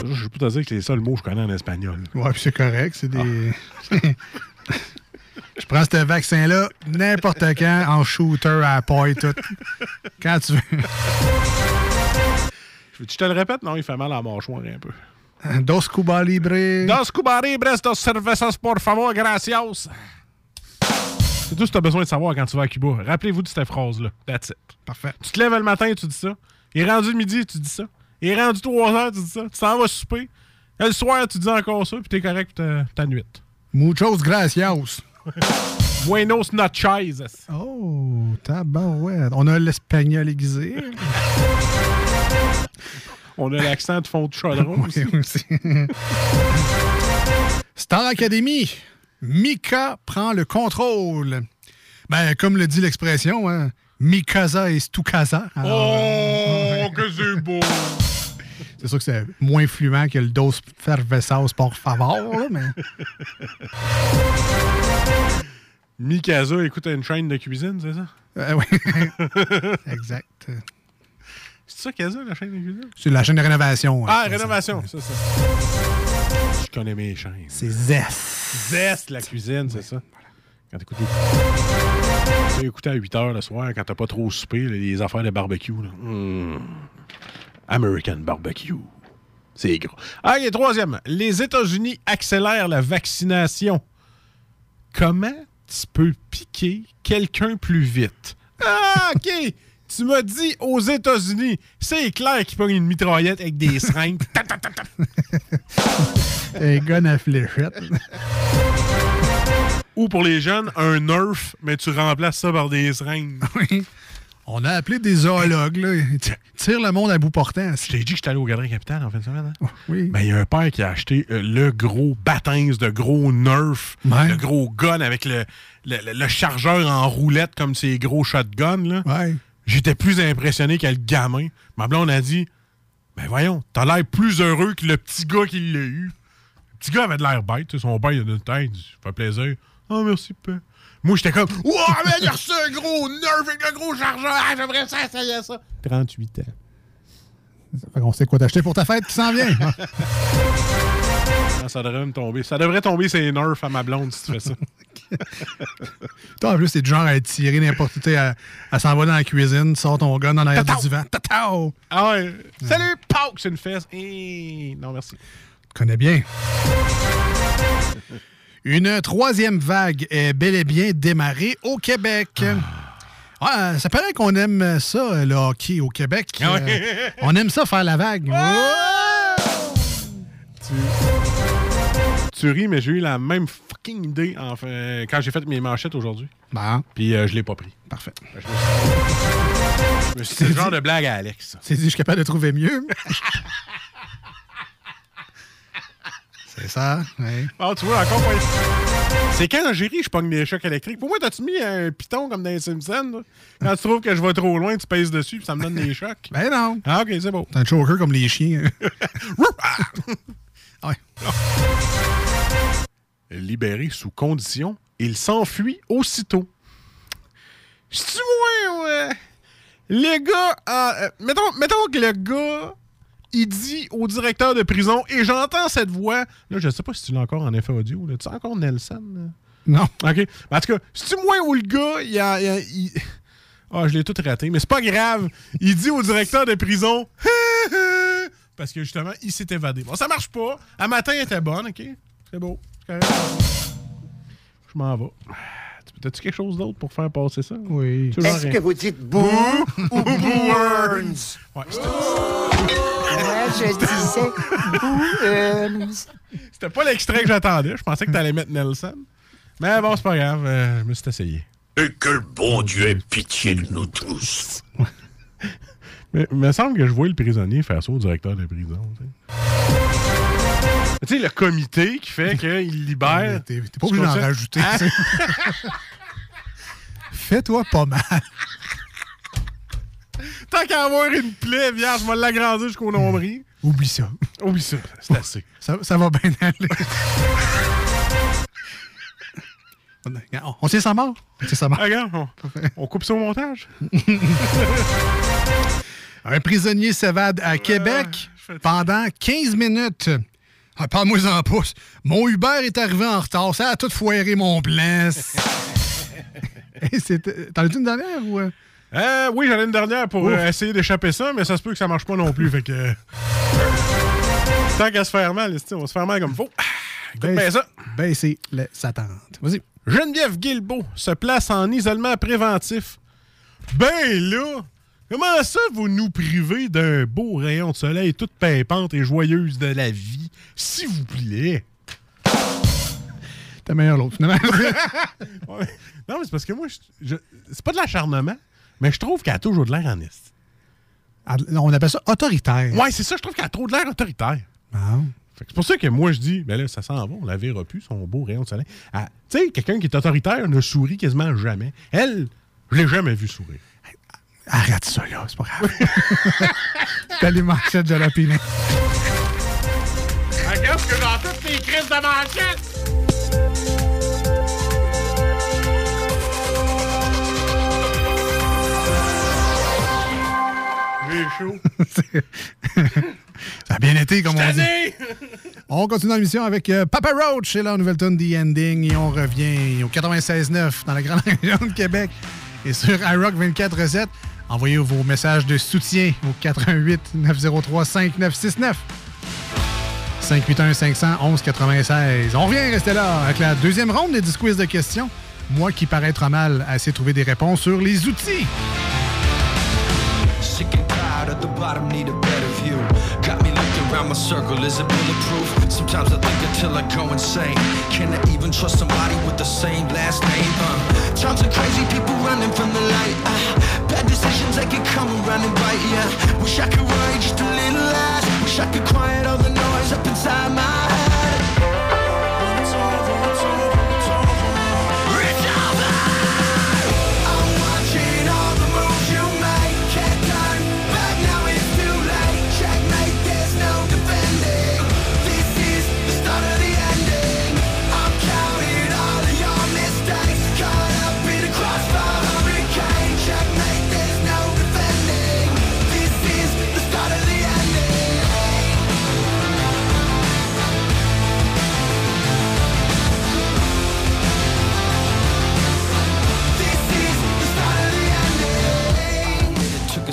je peux te dire que c'est les seuls mots que je connais en espagnol. Ouais, puis c'est correct. C'est des. Je prends ce vaccin-là n'importe quand en shooter à la paille, tout. Quand tu veux. Je te le répète, non, il fait mal à la mâchoire un peu. Dos Cuba Libre. Dos Cuba Libres dos Cervezas por favor, gracias. C'est tout ce que tu as besoin de savoir quand tu vas à Cuba. Rappelez-vous de cette phrase-là. That's it. Parfait. Tu te lèves le matin, tu dis ça. Il est rendu midi, tu dis ça. Il est rendu 3 heures, tu dis ça. Tu t'en vas souper. Et le soir, tu dis encore ça, puis t'es correct pour ta, ta nuit. Muchos gracias. Buenos noches. Oh, tabarouette. On a l'espagnol aiguisé. On a l'accent de fond de chaudron aussi. Oui, aussi. Star Academy. Mika prend le contrôle. Ben, comme le dit l'expression, hein, Mikasa est tu casa. Oh! C'est sûr que c'est moins fluent que le dos fervesas por favor, là, mais. Mikasa écoute une chaîne de cuisine, c'est ça? Euh, oui. exact. C'est ça, Casa, la chaîne de cuisine? C'est la chaîne de rénovation. Ah, rénovation, ça, ça. Je connais mes chaînes. C'est Zest. Zest, la cuisine, c'est ça. Quand t'écoutes des... À 8 h le soir, quand t'as pas trop soupé, les affaires de barbecue. Là. American barbecue. C'est gros. Ah, et troisième. Les États-Unis accélèrent la vaccination. Comment tu peux piquer quelqu'un plus vite? Ah, OK! tu m'as dit aux États-Unis. C'est clair qu'ils pognent une mitraillette avec des seringues. Un gun à fléchette. Ou pour les jeunes, un Nerf, mais tu remplaces ça par des seringues. Oui. On a appelé des zoologues, là. Ils t- tirent le monde à bout portant. Je t'ai dit que j'étais allé au Galerie Capital en fin de semaine. hein? Oui. Ben, il y a un père qui a acheté euh, le gros bâtins de gros Nerf, Ouais. le gros gun avec le, le- le- le chargeur en roulette comme ces gros shotguns. Là. Ouais. J'étais plus impressionné que le gamin. Ma blonde a dit Ben voyons, t'as l'air plus heureux que le petit gars qui l'a eu. Le petit gars avait de l'air bête. Son père, il a une tête. Ça fait plaisir. Oh, merci, père. Moi, j'étais comme Wow, mais il a reçu un gros Nerf avec le gros chargeur. Ah, J'aimerais ça essayer ça. 38 ans. Fait qu'on sait quoi t'acheter pour ta fête qui s'en vient. Ah, ça devrait me tomber. Ça devrait tomber ses nerfs à ma blonde si tu fais ça. Toi, en plus, t'es du genre à être tiré n'importe où. tu sais, Elle, elle s'en va dans la cuisine, tu sors ton gun dans l'arrière du divan. Tatao! Ah ouais. Salut, Pauk, c'est une fesse. Non, merci. Tu connais bien. Une troisième vague est bel et bien démarrée au Québec. Ah, ça paraît qu'on aime ça, le hockey au Québec. Ah. Euh, on aime ça faire la vague. Tu ris, mais j'ai eu la même fucking idée enfin, quand j'ai fait mes manchettes aujourd'hui. Bon, Puis euh, je l'ai pas pris. parfait. Je me suis- C'est le genre de blague à Alex. C'est dit, je suis capable de trouver mieux. C'est ça, oui. Ah, tu vois, encore. C'est quand j'ai ri, je pogne des chocs électriques? Pour moi, t'as-tu mis un piton comme dans les Simpsons? là? Quand tu trouves que je vais trop loin, tu pèses dessus puis ça me donne des chocs. Ben non. Ah, ok, c'est beau. T'as un choker comme les chiens. ouais. libéré sous condition. Il s'enfuit aussitôt. C'est-tu moi, ouais? Le gars, euh, mettons, mettons que le gars, il dit au directeur de prison, et j'entends cette voix. Là, je sais pas si tu l'as encore en effet audio. là. Tu as encore Nelson? là? Non. OK. Mais en tout cas, c'est-tu moi ou le gars, il a. il a- il- Ah, je l'ai tout raté, mais c'est pas grave. Il dit au directeur de prison. Parce que justement, il s'est évadé. Bon, ça marche pas. À matin, elle était bonne, OK? C'est beau. Je m'en vais. T'as-tu quelque chose d'autre pour faire passer ça? Oui. Est-ce que vous dites boo ou boo-earns? Ouais, Moi, je disais boo-earns. C'était pas l'extrait que j'attendais. Je pensais que t'allais mettre Nelson. Mais bon, c'est pas grave. euh, je me suis essayé. Et que le bon Dieu ait pitié de nous tous. Mais il me semble que je vois le prisonnier faire ça au directeur de prison. Tu sais. Le comité qui fait qu'il libère. T'es pas obligé d'en rajouter. Hein? Fais-toi pas mal. Tant qu'à avoir une plaie, viens, je vais l'agrandir jusqu'au nombril. Oublie ça. Oublie ça, c'est assez. Ça, ça va bien aller. On- On tient sa mort? On tient sa mort. Ah, regarde, on, on coupe ça au montage. Un prisonnier s'évade à Québec pendant 15 minutes. Ah, Parle-moi en pouce. Mon Uber est arrivé en retard. Ça a tout foiré mon plan. T'en as-tu une dernière ou. Euh? Oui, j'en ai une dernière pour Ouf. euh, essayer d'échapper ça, mais ça se peut que ça marche pas non plus. fait que. euh, Tant qu'à se faire mal, on va se faire mal comme faut. Ah, Écoute bien ça. Baisser le s'attendre. Vas-y. Geneviève Guilbeault se place en isolement préventif. Ben là, comment ça vous nous privez d'un beau rayon de soleil toute pimpante et joyeuse de la vie, s'il vous plaît? T'es meilleur l'autre, finalement. Ouais. Non, mais c'est parce que moi, je, je- c'est pas de l'acharnement, mais je trouve qu'elle a toujours de l'air en est. On appelle ça autoritaire. Ouais, c'est ça, je trouve qu'elle a trop de l'air autoritaire. Ah. C'est pour ça que moi, je dis, ben là, ça s'en va, on la verra plus, son beau rayon de soleil. Ah, tu sais, quelqu'un qui est autoritaire ne sourit quasiment jamais. Elle, je l'ai jamais vu sourire. Arrête ça, là. C'est pas grave. T'as les manchettes de jalapeno. Regarde ce que dans toutes les crises de manchette! Chaud. Ça a bien été, comme on dit. On continue l'émission avec euh, Papa Roach et la nouvelle tune The Ending. Et on revient au 96.9 dans la grande région de Québec et sur iRock 24.7. Envoyez vos messages de soutien au 88 903 5969. 581 511 96. On revient rester là avec la deuxième ronde des 10 quiz de questions. Moi qui paraîtra mal à essayer de trouver des réponses sur les outils. Bottom, need a better view. Got me looking around my circle, is it bulletproof? Sometimes I think until I go insane. Can I even trust somebody with the same last name? Uh, times are crazy, people running from the light. Uh, bad decisions that can come around and bite ya. Wish I could worry just a little less. Wish I could quiet all the noise up inside my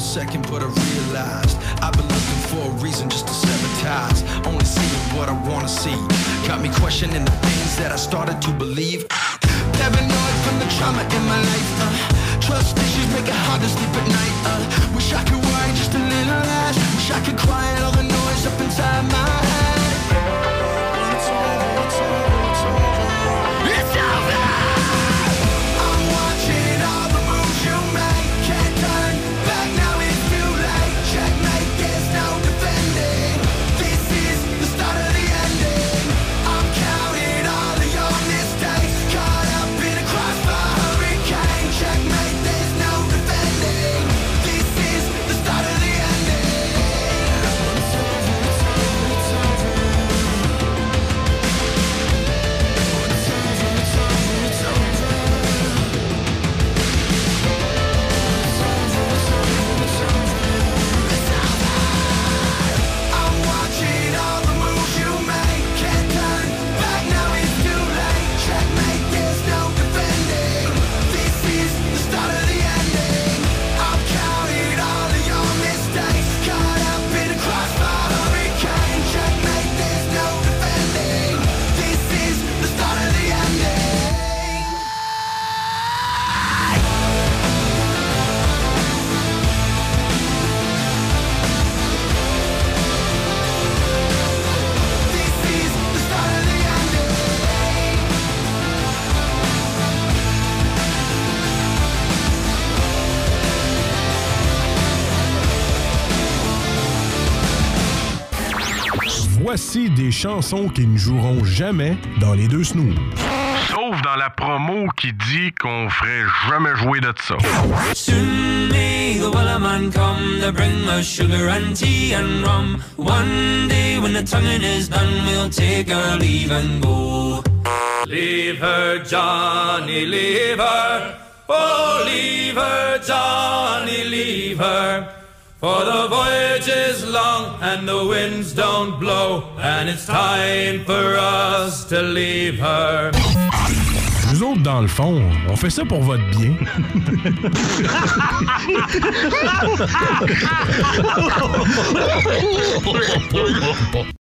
second, but I realized I've been looking for a reason just to sabotage. Only seeing what I wanna see. Got me questioning the things that I started to believe. Paranoid from the trauma in my life. Uh, trust issues make it hard to sleep at night. Uh, wish I could worry just a little less. Wish I could quiet all the noise up inside my head. chansons qui ne joueront jamais dans les deux snooze. Sauf dans la promo qui dit qu'on ferait jamais jouer de ça. Soon may the well man come to bring us sugar and tea and rum. One day when the tonguing is done, we'll take our leave and go. Leave her, Johnny, leave her. Oh, leave her, Johnny, leave her. For the voyage is long and the winds don't blow, and it's time for us to leave her. Nous autres, dans le fond, on fait ça pour votre bien.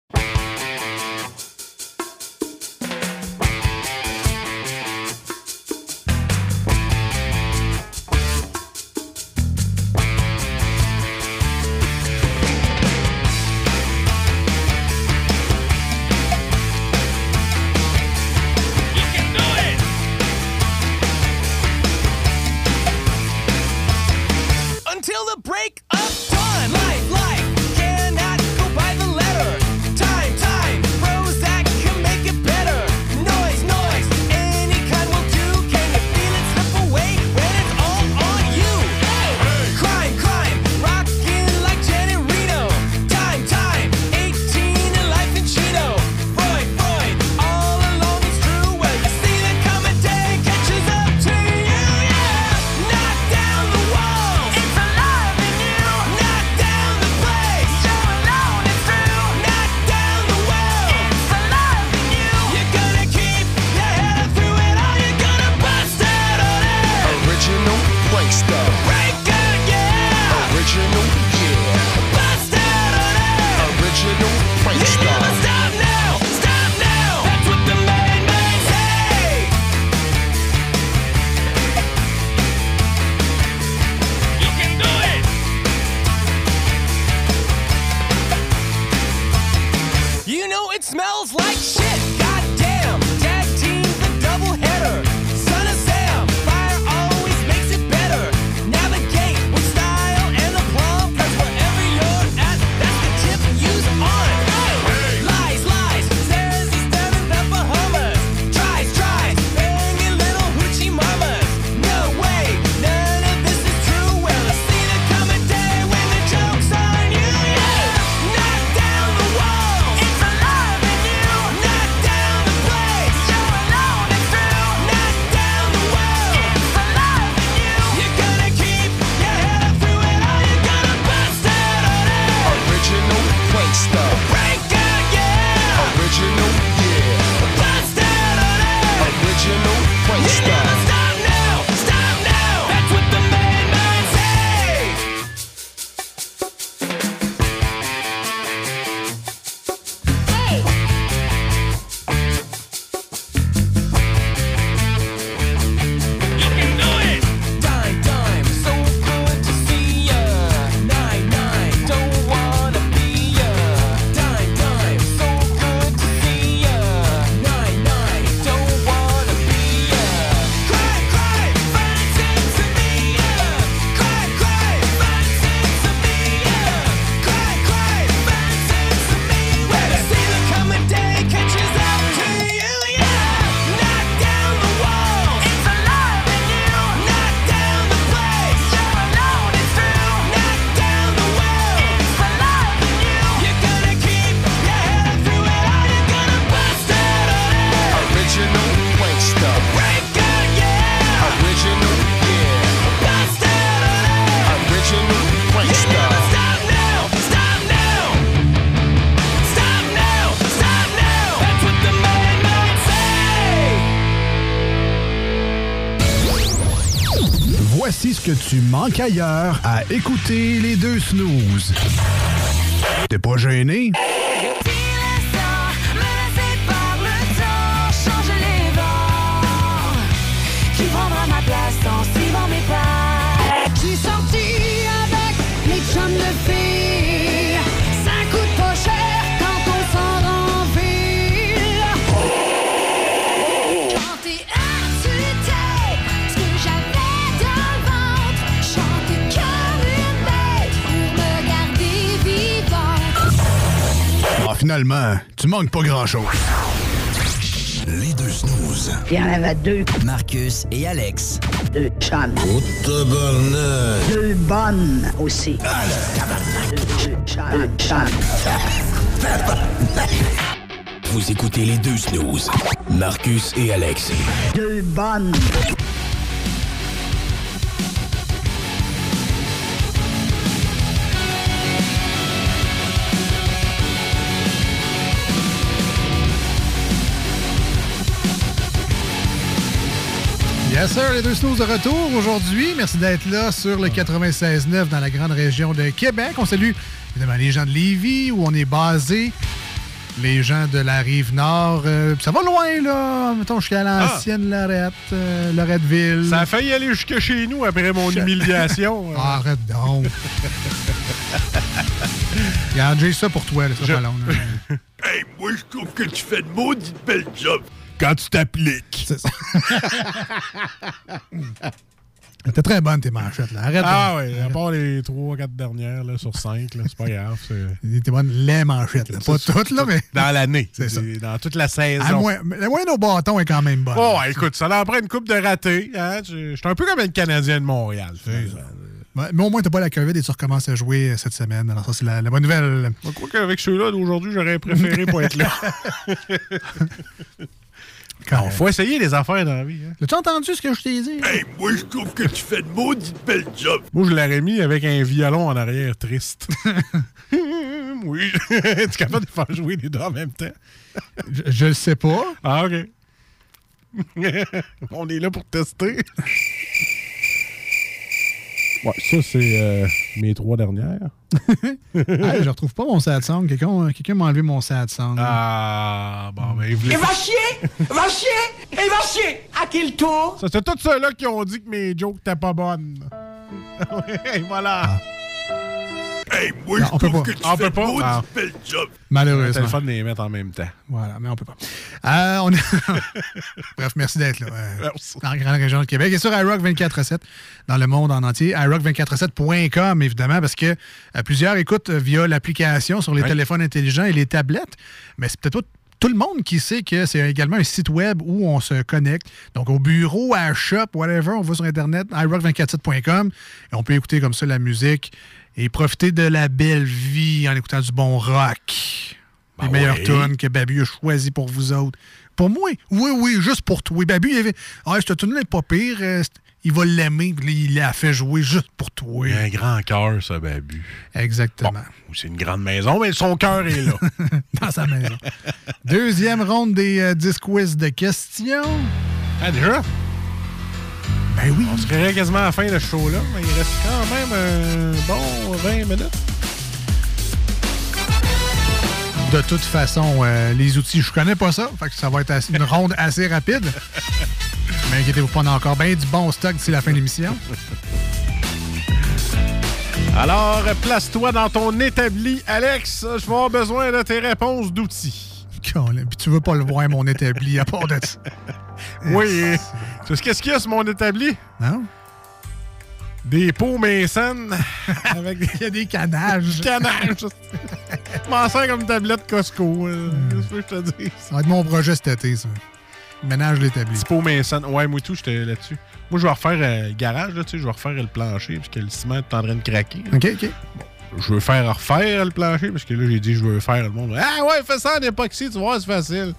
tu manques ailleurs à écouter les deux snooze. T'es pas gêné? Finalement, tu manques pas grand-chose. Les deux snooze. Il y en avait deux. Marcus et Alex. Deux chums. Deux bonnes aussi. Deux chums. Deux chums. Vous écoutez les deux snooze. Marcus et Alex. Deux bonnes. Yes, sir, les deux snooze de retour aujourd'hui. Merci d'être là sur le 96.9 dans la grande région de Québec. On salue évidemment les gens de Lévis où on est basé. Les gens de la rive nord, euh, ça va loin, là. Mettons jusqu'à l'ancienne Lorette, euh, Loretteville. Ça a failli aller jusque chez nous après mon humiliation. Ah, arrête donc. Regarde, j'ai ça pour toi, là, Je- pas long. là. Hey, moi, je trouve que tu fais de maudite belle job. Quand tu t'appliques. C'est ça. T'es très bonne, tes manchettes, là. Arrête. Ah oui, à part les 3-4 dernières là, sur 5, c'est pas grave. T'es bonne, les manchettes, là. Pas toutes, là, mais. Dans l'année. C'est ça. Dans toute la saison. À moins, la moyenne au bâton est quand même bonne. Oh, écoute, ça en prend une coupe de ratés. Hein? Je suis un peu comme un Canadien de Montréal. mais au moins, t'as pas la COVID et tu recommences à jouer euh, cette semaine. Alors, ça, c'est la, la bonne nouvelle. Je crois qu'avec ceux-là d'aujourd'hui, j'aurais préféré pas être là. Il faut essayer les affaires dans la vie. Hein? As-tu entendu ce que je t'ai dit? Hey, moi, je trouve que tu fais de maudite belle job. Moi, je l'aurais mis avec un violon en arrière triste. oui. tu es capable de faire jouer les deux en même temps? Je, je le sais pas. Ah, OK. On est là pour tester. Ouais, ça, c'est euh, mes trois dernières. Hey, je retrouve pas mon sad song. Quelqu'un quelqu'un m'a enlevé mon sad song. Ah, bon, ben, vous Et va chier Va chier Et va chier À qui le tour? Ça, c'est tous ceux-là qui ont dit que mes jokes étaient pas bonnes. Voilà. Hey, moi, Non, je on peut pas. que tu On fais peut pas? Ah. job. C'est Malheureusement. le fun de les mettre en même temps. Voilà, mais on peut pas. Euh, on. Bref, merci d'être là. euh, Merci. dans la grande région de Québec et sur iRock 24-7 dans le monde en entier. iRock247.com, évidemment, parce que euh, plusieurs écoutent euh, via l'application sur les téléphones intelligents et les tablettes, mais c'est peut-être pas tout le monde qui sait que c'est également un site web où on se connecte. Donc, au bureau, à la shop, whatever, on va sur Internet, iRock247.com, et on peut écouter comme ça la musique et profiter de la belle vie en écoutant du bon rock. Les Ben meilleures ouais. tunes que Babu a choisi pour vous autres. Pour moi, oui, oui, juste pour toi. Babu, il avait. Ah, cette tune-là n'est pas pire. euh, il va l'aimer. Il l'a fait jouer juste pour toi. Il a un grand cœur, ça, Babu. Exactement. Ou C'est une grande maison, mais son cœur est là. Dans sa maison. Deuxième ronde des euh, 10 quiz de questions. ah, déjà? Ben oui. On serait quasiment à la fin de ce show-là, mais il reste quand même un bon 20 minutes. De toute façon, euh, les outils, je connais pas ça. Fait que ça va être assez- une ronde assez rapide. Mais inquiétez-vous pas, on a encore bien du bon stock d'ici la fin de l'émission. Alors, place-toi dans ton établi, Alex. Je vais avoir besoin de tes réponses d'outils. Puis tu veux pas le voir, mon établi, à part de ça. Oui. Tu sais qu'est-ce qu'il y a sur mon établi? Non? Des pots Mason avec des Il y a des canages. canages. Je m'en sers comme tablette Costco. euh, Qu'est-ce que je te dis? Ça va être mon projet cet été, ça. Ménage l'établi. Petit pot Mason. Ouais, moi tout, j'étais là-dessus. Moi, je vais refaire euh, le garage, là, tu sais, je vais refaire le plancher parce que le ciment est en train de craquer. OK, OK. Je veux faire refaire le plancher parce que là, j'ai dit je veux faire le monde. Ah ouais, fais ça en époxy, tu vois, c'est facile.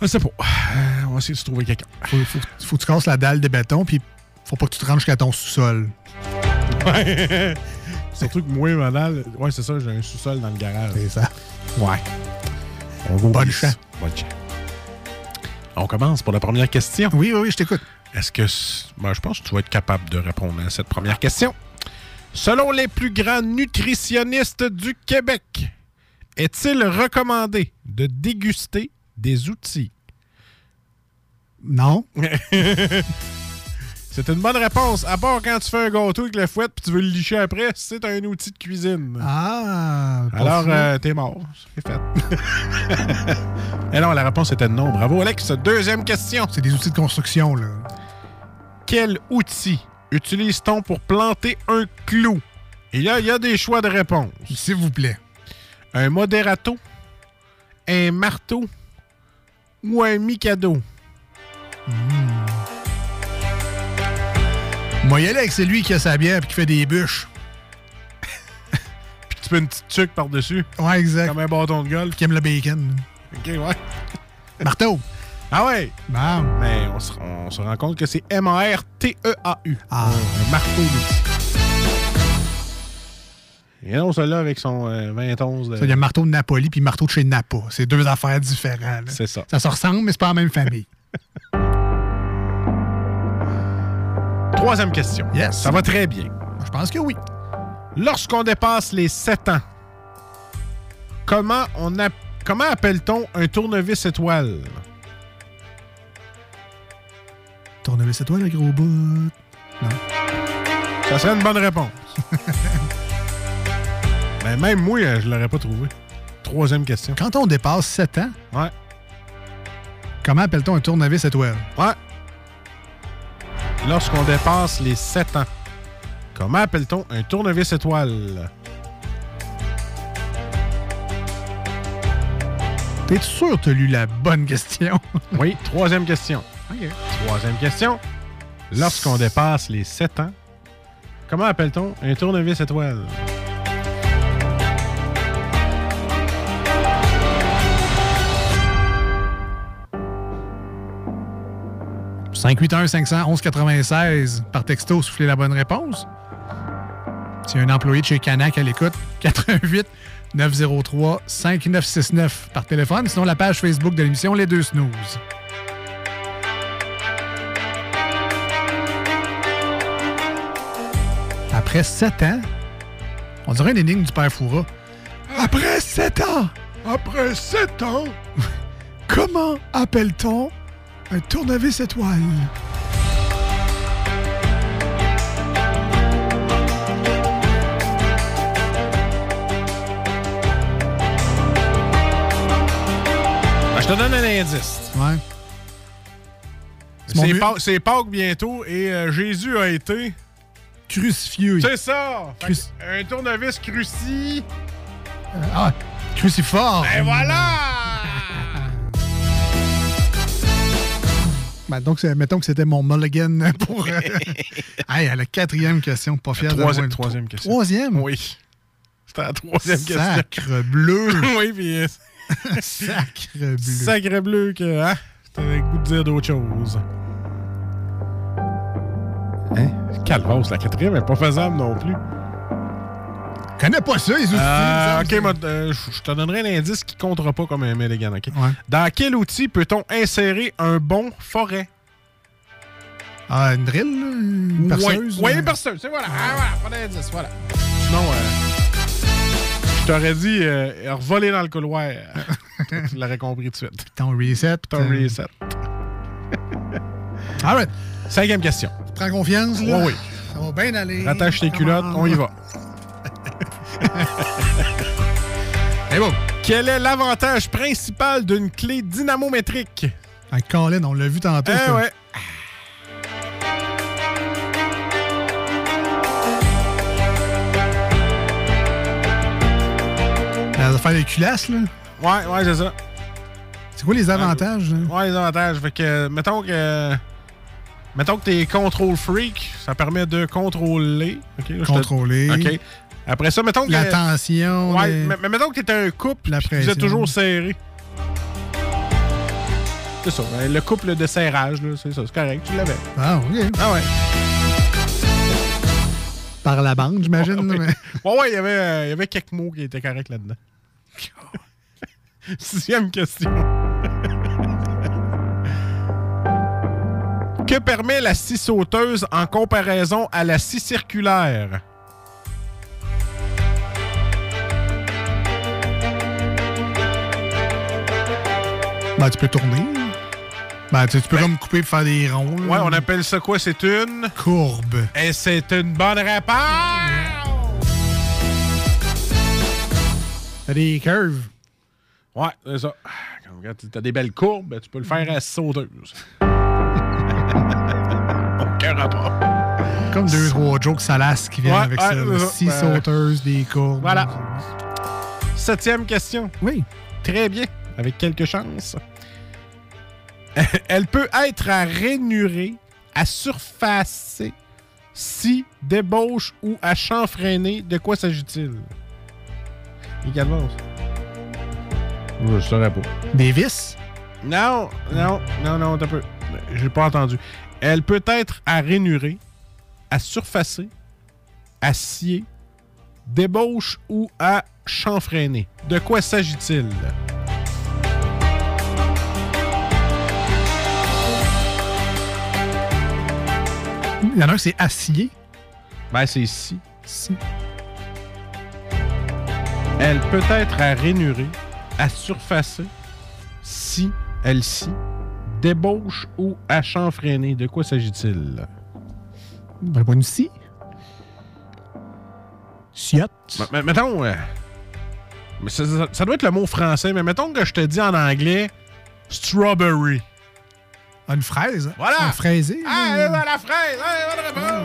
Je sais pas. Euh, on va essayer de trouver quelqu'un. Faut, faut, faut que tu casses la dalle de béton, puis faut pas que tu te rentres jusqu'à ton sous-sol. Ouais. Surtout que moi, ma dalle, ouais, c'est ça, j'ai un sous-sol dans le garage. C'est ça. Ouais. On Bonne chance. Bonne chance. On commence pour la première question. Oui, oui, oui, je t'écoute. Est-ce que. ben, je pense que tu vas être capable de répondre à cette première question. Selon les plus grands nutritionnistes du Québec, est-il recommandé de déguster des outils? Non? C'est une bonne réponse. À part quand tu fais un gâteau avec le fouet puis tu veux le licher après, c'est un outil de cuisine. Ah! Alors, euh, t'es mort. C'est fait. Et non, la réponse était non. Bravo, Alex. Deuxième question. C'est des outils de construction, là. Quel outil utilise-t-on pour planter un clou? Et là, il y a des choix de réponse. S'il vous plaît. Un moderato, un marteau ou un Mikado? Moi, y aller avec celui qui a sa bière et qui fait des bûches. Puis tu mets une petite tuque par-dessus. Ouais, exact. Comme un bâton de golf. Qui aime le bacon. OK, ouais. Marteau. Ah ouais? Bon. Mais on se, on se rend compte que c'est M-A-R-T-E-A-U. Ah. Un marteau de Et non, celui-là avec son euh, 20 Ça, Il y a marteau de Napoli puis marteau de chez Napa. C'est deux affaires différentes. C'est ça. Ça se ressemble, mais c'est pas la même famille. Troisième question. Yes. Ça va très bien. Je pense que oui. Lorsqu'on dépasse les 7 ans, comment, on a, comment appelle-t-on un tournevis étoile? Tournevis étoile, le gros bout. Non. Ça serait une bonne réponse. Mais même moi, euh, je l'aurais pas trouvé. Troisième question. Quand on dépasse 7 ans, Ouais. comment appelle-t-on un tournevis étoile? Ouais. Lorsqu'on dépasse les 7 ans, comment appelle-t-on un tournevis étoile? T'es sûr que t'as lu la bonne question? Oui, troisième question. Troisième question. Lorsqu'on dépasse les 7 ans, comment appelle-t-on un tournevis étoile? 581-511-96 par texto, soufflez la bonne réponse. A un employé de chez Canac à l'écoute, 88 903 5969 par téléphone. Sinon, la page Facebook de l'émission Les Deux Snooze. Après 7 ans, on dirait une énigme du père Foura. Après 7 ans! Après 7 ans! Comment appelle-t-on un tournevis étoile? Ben, je te donne un indice. Ouais. C'est. Pâques, c'est Pâques bientôt et euh, Jésus a été. Crucifié. C'est ça! Cruci- Un tournevis cruci. Ah, crucifort. Ben voilà! Ben, donc, mettons que c'était mon mulligan pour. euh, hey, à la quatrième question, pas fier de Troisième, moi. troisième question. Troisième? Oui. C'était la troisième question. Sacre bleu. oui, puis. euh, Sacre bleu. Sacre bleu que. Hein? T'avais le goût de dire d'autre chose. Hein? Calvos, la quatrième est pas faisable non plus. Je connais pas ça, les outils. Euh, ok, euh, je te donnerai un indice qui comptera pas comme un Milligan, ok? Ouais. Dans quel outil peut-on insérer un bon forêt? Ah, une drill, là? Une perceuse? Oui, une perceuse, c'est voilà. Ah, voilà, pas d'indice, voilà. Sinon, euh, je t'aurais dit euh, revoler dans le couloir. tu l'aurais compris tout de suite. Ton reset. Ton euh, reset. All right. Cinquième question. Prends confiance, là. Oui, oui. Ça va bien aller. Rattache tes culottes, on y va. Bon. Quel est l'avantage principal d'une clé dynamométrique? Un Colin, on l'a vu tantôt. Eh ouais. Les affaires de culasse, là. Ouais, ouais, c'est ça. C'est quoi les avantages, là? Ouais, les avantages. Fait que, mettons que. Mettons que t'es control freak, ça permet de contrôler. là, te- Contrôler. OK. Après ça, mettons que. La tension. Ouais, les- mais, mettons que t'es un couple, La pression. toujours serré. C'est ça, ben, le couple de serrage, là, c'est ça, c'est correct, tu l'avais. Ah, OK. Ah ouais. Par la bande, j'imagine. mais- Ouais, ouais, il y avait, euh, il y avait quelques mots qui étaient corrects là-dedans. Sixième question. que permet la scie sauteuse en comparaison à la scie circulaire? Ben, tu peux tourner. Ben, tu, tu peux comme couper pour faire des ronds. là. Ouais, on appelle ça quoi? C'est une... Courbe. Et c'est une bonne réponse! T'as des curves. Ouais, c'est ça. Quand t'as des belles courbes, ben, tu peux le faire à sauteuse. Aucun rapport. Comme deux, trois jokes salaces qui viennent Ouais, avec ouais, ça. Six Ben, sauteuses, des courbes. Voilà. Septième question. Oui. Très bien. Avec quelques chances. Elle peut être à rainurée, à surfacer, si, débauche ou à chanfreiner. De quoi s'agit-il? Également. Je saurais pas. Des vis? Non, non, non, non, t'as peu. J'ai pas entendu. Elle peut être à rainurer, à surfacer, à scier, débauche ou à chanfreiner. De quoi s'agit-il? Il y en a un, c'est acier. Ben, c'est si. Si. Elle peut être à rainurer, à surfacer, si, elle si, débauche ou à chanfreiner. De quoi s'agit-il? Ben, pas une scie. Mais mettons. euh, mais ça- ça doit être le mot français, mais mettons que je te dis en anglais strawberry. Une fraise. Voilà. Un fraisé. Ah, la fraise! Ah!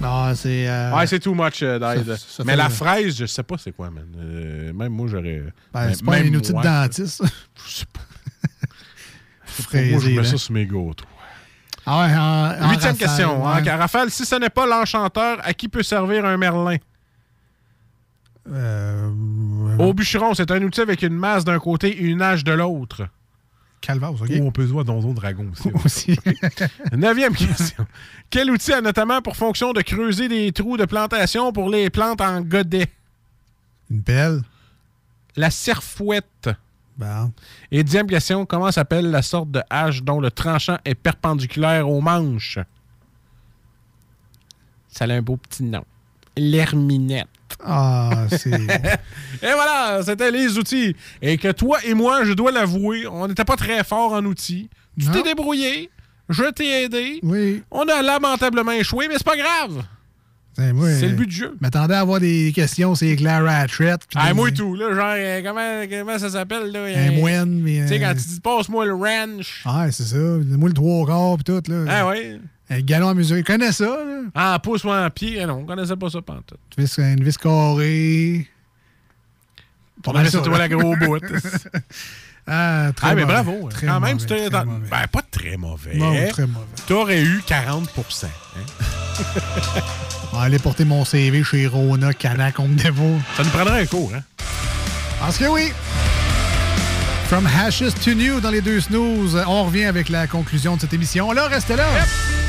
Non, c'est. euh, Ouais, c'est too much, euh, Dide. Ça- ça Mais la fraise, je sais pas c'est quoi, man. Euh, même moi, j'aurais. Ben, c'est pas même un outil de dentiste. Je sais pas. Fraisé, moi, je mets là. ça sur mes gâteaux. Ah ouais, en, en Huitième rafale, question. hein, ouais. Raphaël, si ce n'est pas l'enchanteur, à qui peut servir un merlin? Euh, Au bûcheron, c'est un outil avec une masse d'un côté et une hache de l'autre. Calvas, OK. Ou on peut jouer à Donjon Dragon aussi. Aussi. Neuvième question. Quel outil a notamment pour fonction de creuser des trous de plantation pour les plantes en godet? Une pelle. La serfouette. Bon. Et dixième question, comment s'appelle la sorte de hache dont le tranchant est perpendiculaire aux manches? Ça a un beau petit nom. L'herminette. Ah, c'est. Et voilà, c'était les outils. Et que toi et moi, je dois l'avouer, on n'était pas très fort en outils. Tu t'es débrouillé, je t'ai aidé. Oui. On a lamentablement échoué, mais c'est pas grave. C'est moi, C'est le euh, but du jeu. M'attendais à avoir des questions, c'est traite. puis Ah, des- moi et tout, là, genre, euh, comment, comment ça s'appelle, là? Un euh, moine, mais. Tu sais, quand tu dis, passe-moi le ranch. Ah, c'est ça. Moi, le trois quarts, puis tout, là. Ah, ouais. Un galon à mesurer. Connais ça, là? Ah, pousse-moi en pied. Ah non, on connaissait pas ça pantoute. Une vis, une vis carrée. On avait ça, toi, la gros bout. Ah, très Ah, mais mauvais. bravo. hein. Très Quand même, mauvais, tu t'es. très mauvais. Ben, pas très mauvais. Non, très mauvais. T'aurais eu 40 hein. On va aller porter mon CV chez Rona, Canac, on me. Ça nous prendrait un cours, hein? Parce que oui. From Hashes to New dans les deux snooze. On revient avec la conclusion de cette émission. Là, restez là. Anxiety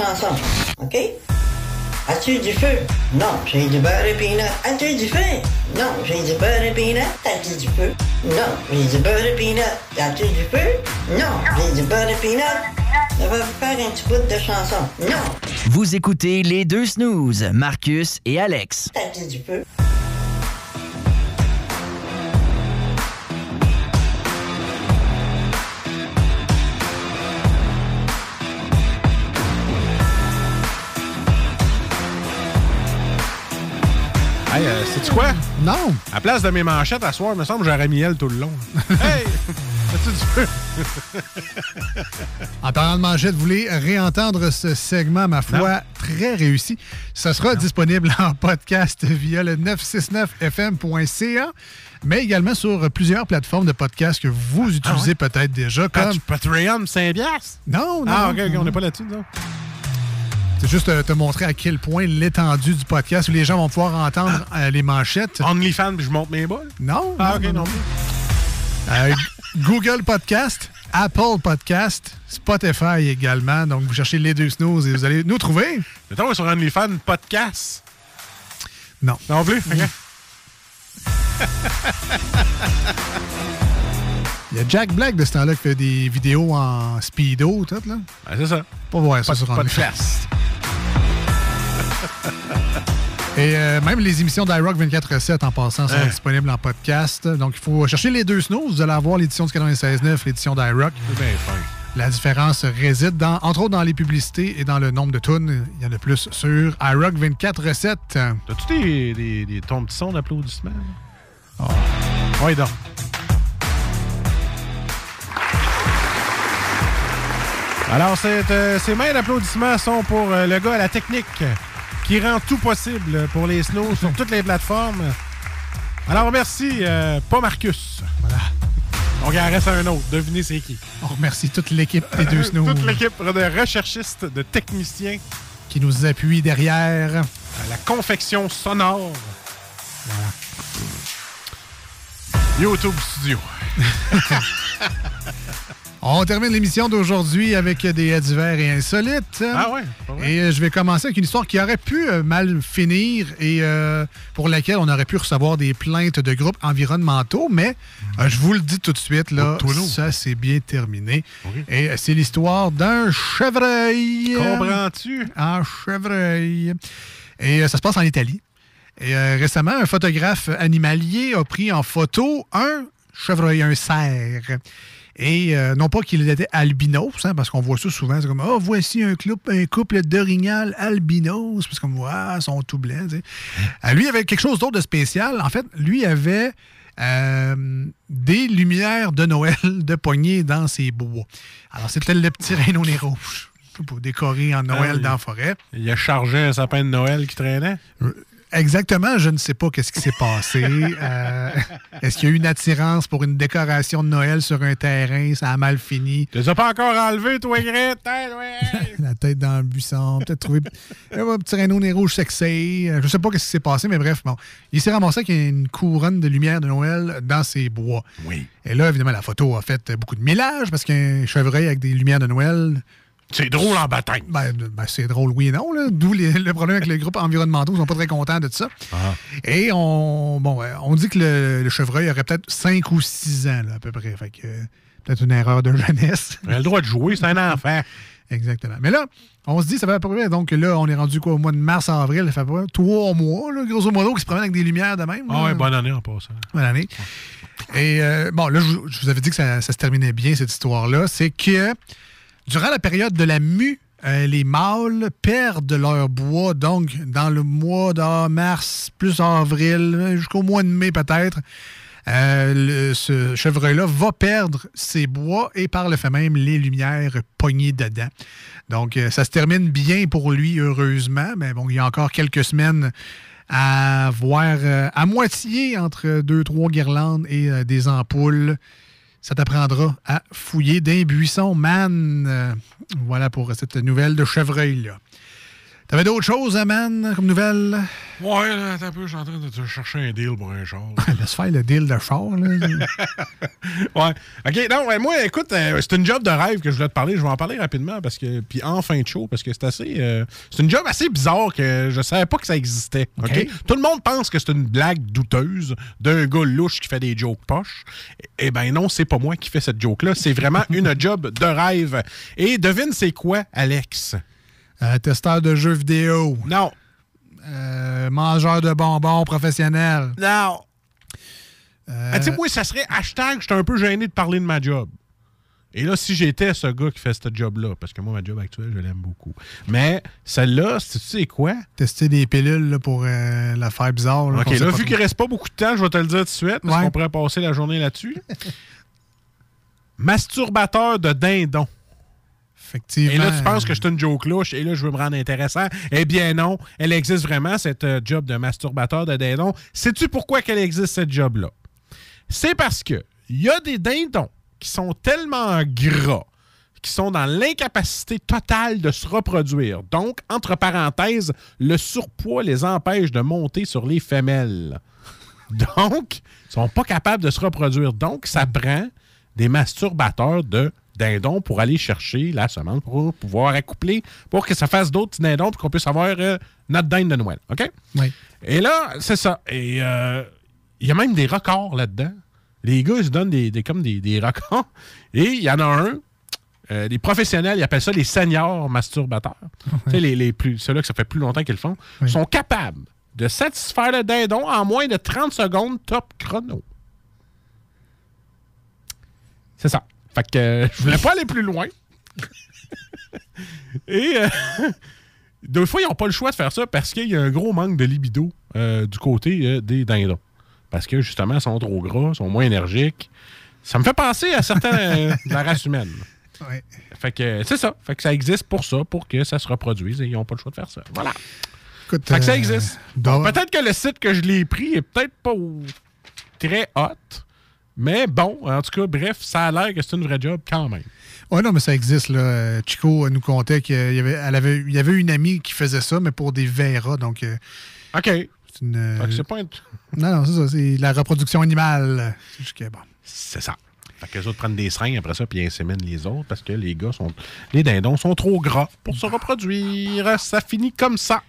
chanson, OK? As-tu du feu? Non, j'ai du beurre et peanut. As-tu du feu? Non, j'ai du beurre et peanut. As-tu du feu? Non, j'ai du beurre et peanut. As-tu du feu? Non, j'ai du beurre et peanut. Ça va me faire un petit bout de chanson. Non, Vous écoutez les deux snooze, Marcus et Alex. t'as-tu du feu? Hey, euh, sais-tu quoi? Non. À place de mes manchettes à soir, il me semble que j'aurais mis elle tout le long. hey! As-tu du feu? En parlant de manchette, vous voulez réentendre ce segment, ma foi, très réussi. Ça sera disponible en podcast via le 969fm.ca, mais également sur plusieurs plateformes de podcast que vous utilisez peut-être déjà, comme... Patreon, Saint-Bias? Non, non. Ah, ok, on n'est pas là-dessus, non? C'est juste euh, te montrer à quel point l'étendue du podcast où les gens vont pouvoir entendre euh, les manchettes. OnlyFans, puis je monte mes balles? Non. Ah, ok, non. Euh, Google Podcast, Apple Podcast, Spotify également. Donc, vous cherchez les deux snooze et vous allez nous trouver. Mettons sur OnlyFans podcast. Non. Non plus? Ok. Il y a Jack Black de ce temps-là qui fait des vidéos en speedo, tout, là. Ben, c'est ça. Pas voir ça sur OnlyFans. podcast. Et euh, même les émissions d'iRock 24-7 en passant sont Hein. disponibles en podcast. Donc, il faut chercher les deux snooze. Vous allez avoir l'édition du 96.9, l'édition d'iRock. La différence réside, dans, entre autres, dans les publicités et dans le nombre de tunes. Il y en a plus sur iRock 24-7. T'as-tu des, des, des ton petit son d'applaudissements? Oh. Oui, donc. Alors, euh, ces mains d'applaudissements sont pour euh, le gars à la technique qui rend tout possible pour les snows sur toutes les plateformes. Alors, merci, euh, pas Marcus. Voilà. Donc, il en reste un autre. Devinez c'est qui. On remercie toute l'équipe des deux snooze Toute l'équipe de recherchistes, de techniciens qui nous appuie derrière. à la confection sonore. YouTube Studio. On termine l'émission d'aujourd'hui avec des haies divers et insolites. Ah ouais, vrai. Et euh, je vais commencer avec une histoire qui aurait pu euh, mal finir et euh, pour laquelle on aurait pu recevoir des plaintes de groupes environnementaux, mais euh, je vous le dis tout de suite, là, Oh, ça s'est bien terminé. Et c'est l'histoire d'un chevreuil. Comprends-tu? Un chevreuil. Et euh, ça se passe en Italie. Et récemment, un photographe animalier a pris en photo un chevreuil, un cerf. Et euh, non pas qu'il était albinos, hein, parce qu'on voit ça souvent, c'est comme, oh, voici un couple, un couple d'orignal albinos, parce qu'on voit, ils sont tout blancs. tu sais. Euh, lui, il avait quelque chose d'autre de spécial. En fait, lui avait euh, des lumières de Noël de poignée dans ses bois. Alors, c'était le petit rhino nez rouge pour décorer en Noël Ah, il- dans la forêt. Il a chargé un sapin de Noël qui traînait? Exactement, je ne sais pas qu'est-ce qui s'est passé. Euh, Est-ce qu'il y a eu une attirance pour une décoration de Noël sur un terrain? Ça a mal fini. Tu les as pas encore enlevés, toi, Grete? La tête dans le buisson, peut-être trouvé un petit rhino nez rouge sexy. Euh, Je sais pas qu'est-ce qui s'est passé, mais bref, bon. Il s'est ramassé qu'il y a une couronne de lumière de Noël dans ses bois. Oui. Et là, évidemment, la photo a fait beaucoup de millage parce qu'un chevreuil avec des lumières de Noël. C'est drôle en bataille. Ben, ben, c'est drôle, oui et non. D'où le problème avec les groupes environnementaux. Ils sont pas très contents de ça. Et on, bon, euh, on dit que le, le chevreuil aurait peut-être 5 ou 6 ans, là, à peu près. Fait que euh, peut-être une erreur de jeunesse. Il a le droit de jouer, c'est un enfant. Exactement. Mais là, on se dit, ça fait à peu près. Donc là, on est rendu quoi au mois de mars-avril? Ça fait à peu près trois mois, là, grosso modo, qui se promènent avec des lumières de même. Ah ouais, bonne année en passant. Bonne année. Et euh, bon, là, je, vous- je vous avais dit que ça, ça se terminait bien, cette histoire-là. C'est que durant la période de la mue, euh, les mâles perdent leur bois. Donc, dans le mois de mars, plus avril, jusqu'au mois de mai peut-être, euh, ce chevreuil-là va perdre ses bois et par le fait même les lumières pognées dedans. Donc, euh, ça se termine bien pour lui, heureusement. Mais bon, il y a encore quelques semaines à voir à moitié entre deux, trois guirlandes et des ampoules. Ça t'apprendra à fouiller d'un buisson, man. Euh, voilà pour cette nouvelle de chevreuil-là. T'avais d'autres choses, man, comme nouvelle? Ouais, là, attends un peu, je suis en train de te chercher un deal pour un char. Laisse faire le deal de char, là. ouais. OK, non, ouais, moi, écoute, euh, c'est une job de rêve que je voulais te parler. Je vais en parler rapidement parce que. Puis en fin de show, parce que c'est assez. euh, c'est une job assez bizarre que je savais pas que ça existait. OK? Tout le monde pense que c'est une blague douteuse d'un gars louche qui fait des jokes poches. Eh ben non, c'est pas moi qui fais cette joke-là. C'est vraiment une job de rêve. Et devine, c'est quoi, Alex? Euh, testeur de jeux vidéo. Non. Euh, mangeur de bonbons professionnel. Non. Euh, Ah, tu sais, moi, ça serait hashtag, j'étais un peu gêné de parler de ma job. Et là, si j'étais ce gars qui fait ce job-là, parce que moi, ma job actuelle, je l'aime beaucoup. Mais celle-là, c'est- tu sais quoi? Tester des pilules là, pour euh, l'affaire bizarre. là, OK, là, vu qu'il reste pas beaucoup de temps, je vais te le dire tout de suite, parce Ouais. qu'on pourrait passer la journée là-dessus. Masturbateur de dindon. Et là, tu penses que c'est une joke louche et là, je veux me rendre intéressant. Eh bien non, elle existe vraiment, cette euh, job de masturbateur de dindon. Sais-tu pourquoi qu'elle existe, cette job-là? C'est parce que il y a des dindons qui sont tellement gras qui sont dans l'incapacité totale de se reproduire. Donc, entre parenthèses, le surpoids les empêche de monter sur les femelles. Donc, ils sont pas capables de se reproduire. Donc, ça prend des masturbateurs de dindons pour aller chercher la semence pour pouvoir accoupler, pour que ça fasse d'autres petits dindons, pour qu'on puisse avoir euh, notre dinde de Noël. OK? Oui. Et là, c'est ça. Et euh, il y a même des records là-dedans. Les gars, ils se donnent des, des- comme des, des records. Et il y en a un. euh, les professionnels, ils appellent ça les seniors masturbateurs. Tu sais, les, les plus, ceux-là que ça fait plus longtemps qu'ils le font, sont capables de satisfaire le dindon en moins de 30 secondes top chrono. C'est ça. Fait que euh, je voulais pas aller plus loin. Et euh, des fois, ils n'ont pas le choix de faire ça parce qu'il y a un gros manque de libido euh, du côté euh, des dindons. Parce que justement, ils sont trop gras, ils sont moins énergiques. Ça me fait penser à certains euh, de la race humaine. Ouais. Fait que c'est ça. Fait que ça existe pour ça, pour que ça se reproduise et ils n'ont pas le choix de faire ça. Voilà. Écoute, Fait que ça existe. Bon, peut-être que le site que je l'ai pris est peut-être pas très hot. Mais bon, en tout cas, bref, ça a l'air que c'est une vraie job quand même. Oui, non, mais ça existe. Là. Chico nous contait qu'il y avait, elle avait, il y avait une amie qui faisait ça, mais pour des verras. Donc, euh, OK. c'est une. euh, c'est pas un- Non, non, c'est ça. C'est la reproduction animale. C'est juste que, bon. C'est ça. Fait que les autres prennent des seringues après ça, puis ils inséminent les autres parce que les gars sont. Les dindons sont trop gras pour se reproduire. Ça finit comme ça.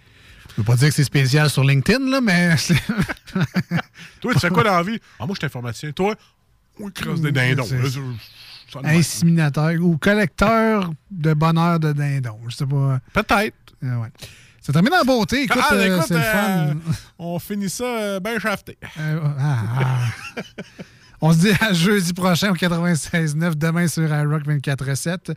Je veux pas dire que c'est spécial sur LinkedIn, là, mais. Toi, tu fais quoi dans la vie? Ah, moi, je suis informaticien. Toi, on crosse des dindons. Inséminateur ou collecteur de bonheur de dindon. Je sais pas. Peut-être. Euh, ouais. Ça termine en beauté. Écoute, Ah, euh, écoute, le fun. euh, on finit ça euh, bien shafté. Ah, ah. On se dit à jeudi prochain au 96.9, demain sur iRock 24.7.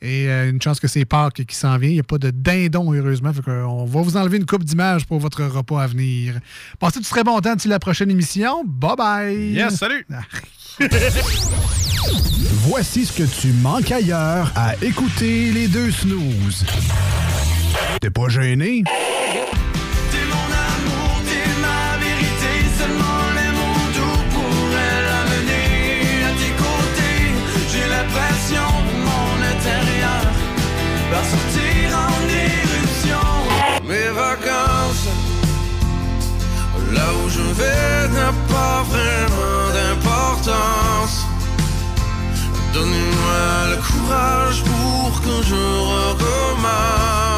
Et euh, une chance que c'est Pâques qui s'en vient. Il n'y a pas de dindon, heureusement. Fait qu'on va vous enlever une coupe d'images pour votre repas à venir. Passez du très bon temps d'ici la prochaine émission. Bye bye! Yes, salut! Voici ce que tu manques ailleurs à écouter les deux snooze. T'es pas gêné? Sortir en éruption. Mes vacances, là où je vais, n'a pas vraiment d'importance. Donnez-moi le courage pour que je recommence.